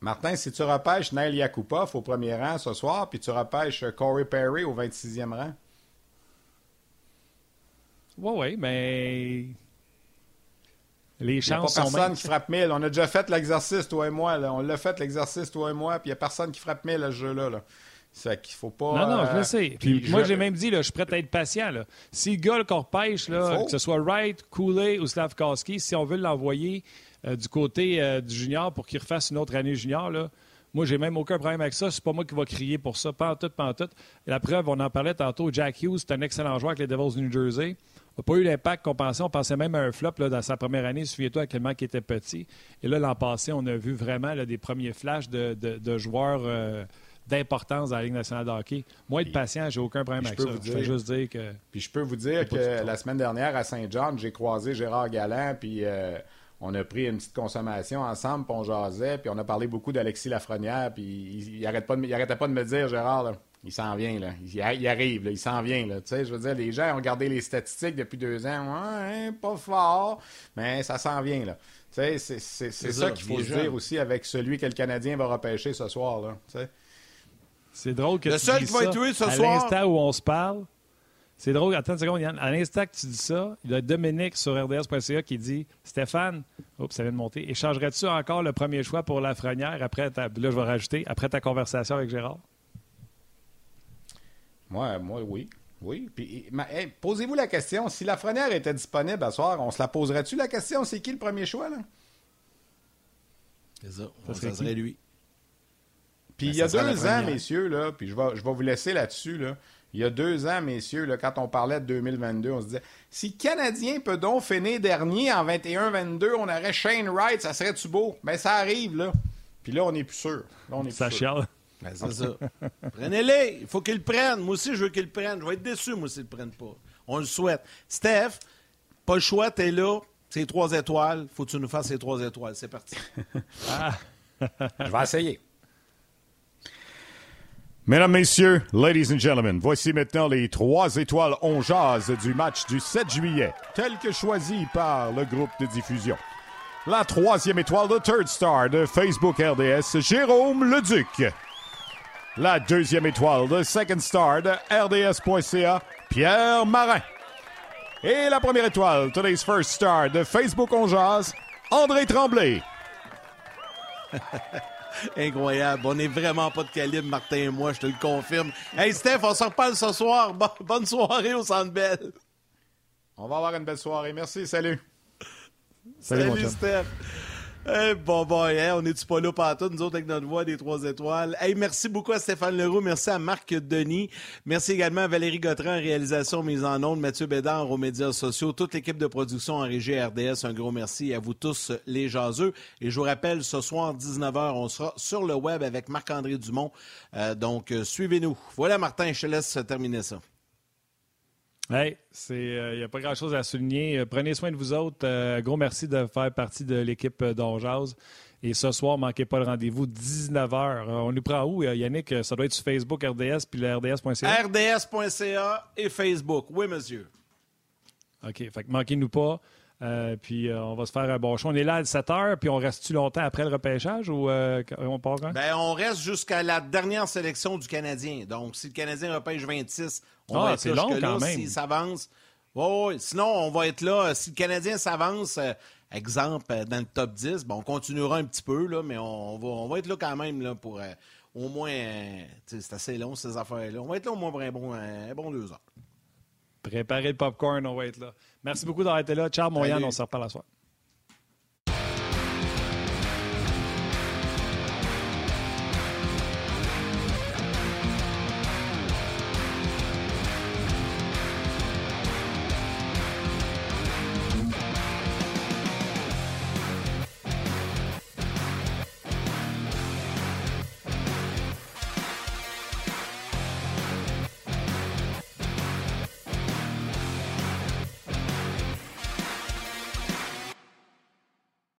Martin, si tu repêches Neil Yakupov au premier rang ce soir, puis tu repêches Corey Perry au 26e rang? Oui, oui, mais. Les chances Il n'y a pas personne qui frappe 1000. On a déjà fait l'exercice, toi et moi. On l'a fait, l'exercice, toi et moi, puis il n'y a personne qui frappe 1000 à ce jeu-là. Là. C'est qu'il faut pas. Non, non, je le euh, sais. Puis, moi, j'ai même dit, là, je suis prêt à être patient. Là. Si le gars qu'on repêche, là, que ce soit Wright, Cooley ou Slavkowski, si on veut l'envoyer euh, du côté euh, du junior pour qu'il refasse une autre année junior. Là. Moi, j'ai même aucun problème avec ça. C'est pas moi qui va crier pour ça. Pas en tout, pas en tout. la preuve, on en parlait tantôt. Jack Hughes, c'est un excellent joueur avec les Devils du New Jersey. n'a pas eu l'impact qu'on pensait. On pensait même à un flop là, dans sa première année. Souviens-toi à quel moment il était petit. Et là, l'an passé, on a vu vraiment des premiers flashs de, joueurs euh, d'importance dans la Ligue nationale de hockey. Moi, être patient, j'ai aucun problème avec ça. je peux juste dire que. Puis je peux vous dire que la semaine dernière à Saint-Jean, j'ai croisé Gérard Galland, puis on a pris une petite consommation ensemble, puis on jasait, puis on a parlé beaucoup d'Alexis Lafrenière, puis il, il, pas arrêtait pas de me dire, Gérard, il s'en vient, là. Il, arrive, il s'en vient, là. Tu sais, je veux dire, les gens ont regardé les statistiques depuis deux ans. Ouais, pas fort, mais ça s'en vient, là. Tu sais, c'est ça, qu'il faut se dire aussi avec celui que le Canadien va repêcher ce soir, là. C'est drôle que le seul qui va être tué ce à soir. l'instant où on se parle, c'est drôle, attends une seconde, Yann. À l'instant que tu dis ça, il y a Dominique sur RDS.ca qui dit Stéphane, oups, ça vient de monter, échangerais-tu encore le premier choix pour la frenière après ta. Là, je vais rajouter, après ta conversation avec Gérard? Moi, moi, oui. Oui. Puis, posez-vous la question si la frenière était disponible à soir, on se la poserait-tu la question? C'est qui le premier choix, là? C'est ça. ça, serait lui. Puis ben, il y a deux ans, messieurs, là, puis je vais, je vais vous laisser là-dessus, là il y a deux ans, messieurs, là, quand on parlait de 2022, on se disait si Canadien peut donc finir dernier en 21-22, on aurait Shane Wright, ça serait-tu beau? Mais ben, ça arrive, là. Puis là, on n'est plus sûr. Là, on est ça chiale. Ben, c'est ça. Prenez-les. Il faut qu'ils le prennent. Moi aussi, je veux qu'ils le prennent. Je vais être déçu, moi, s'ils ne le prennent pas. On le souhaite. Steph, pas le choix, t'es là. C'est trois étoiles. Faut que tu nous fasses ces trois étoiles. C'est parti. ah. je vais essayer. Mesdames, Messieurs, Ladies and Gentlemen, voici maintenant les trois étoiles on jazz du match du 7 juillet, tel que choisi par le groupe de diffusion. La troisième étoile de Third Star de Facebook RDS, Jérôme Leduc. La deuxième étoile de Second Star de RDS.ca, Pierre Marin. Et la première étoile, Today's First Star de Facebook On Jazz, André Tremblay. Incroyable. On n'est vraiment pas de calibre, Martin et moi, je te le confirme. Hey, Steph, on se reparle ce soir. bonne soirée au Centre Bell. On va avoir une belle soirée. Merci, salut. Salut, salut Steph. Bon, bon, on est-tu pas là partout, nous autres, avec notre voix des trois étoiles? Hey, merci beaucoup à Stéphane Leroux, merci à Marc Denis, merci également à Valérie Gautran réalisation mise en ondes, Mathieu Bédard aux médias sociaux, toute l'équipe de production en régie RDS, un gros merci à vous tous les jaseux. Et je vous rappelle, ce soir, 19h, on sera sur le web avec Marc-André Dumont. Euh, donc, euh, suivez-nous. Voilà, Martin, je te laisse terminer ça. Hey, il n'y euh, a pas grand-chose à souligner. Euh, prenez soin de vous autres. Euh, gros merci de faire partie de l'équipe d'Onjaz. Et ce soir, manquez pas le rendez-vous, 19h. on nous prend où, Yannick? Ça doit être sur Facebook, RDS, puis le RDS.ca. RDS.ca et Facebook. Oui, monsieur. OK. Fait que manquez-nous pas. Puis on va se faire un bon show. On est là à 7 h, puis on reste-tu longtemps après le repêchage ou on part quand? Ben, on reste jusqu'à la dernière sélection du Canadien. Donc, si le Canadien repêche 26, on ah, c'est long quand même. S'il s'avance. Sinon, on va être là. Si le Canadien s'avance, euh, exemple, euh, dans le top 10, bon, on continuera un petit peu, là, mais on, va, on va être là quand même là, pour euh, au moins. c'est assez long, ces affaires-là. On va être là au moins pour un bon, un bon deux heures. Préparer le popcorn, on va être là. Merci beaucoup d'avoir été là. Ciao, Moyen, on se reparle la soirée.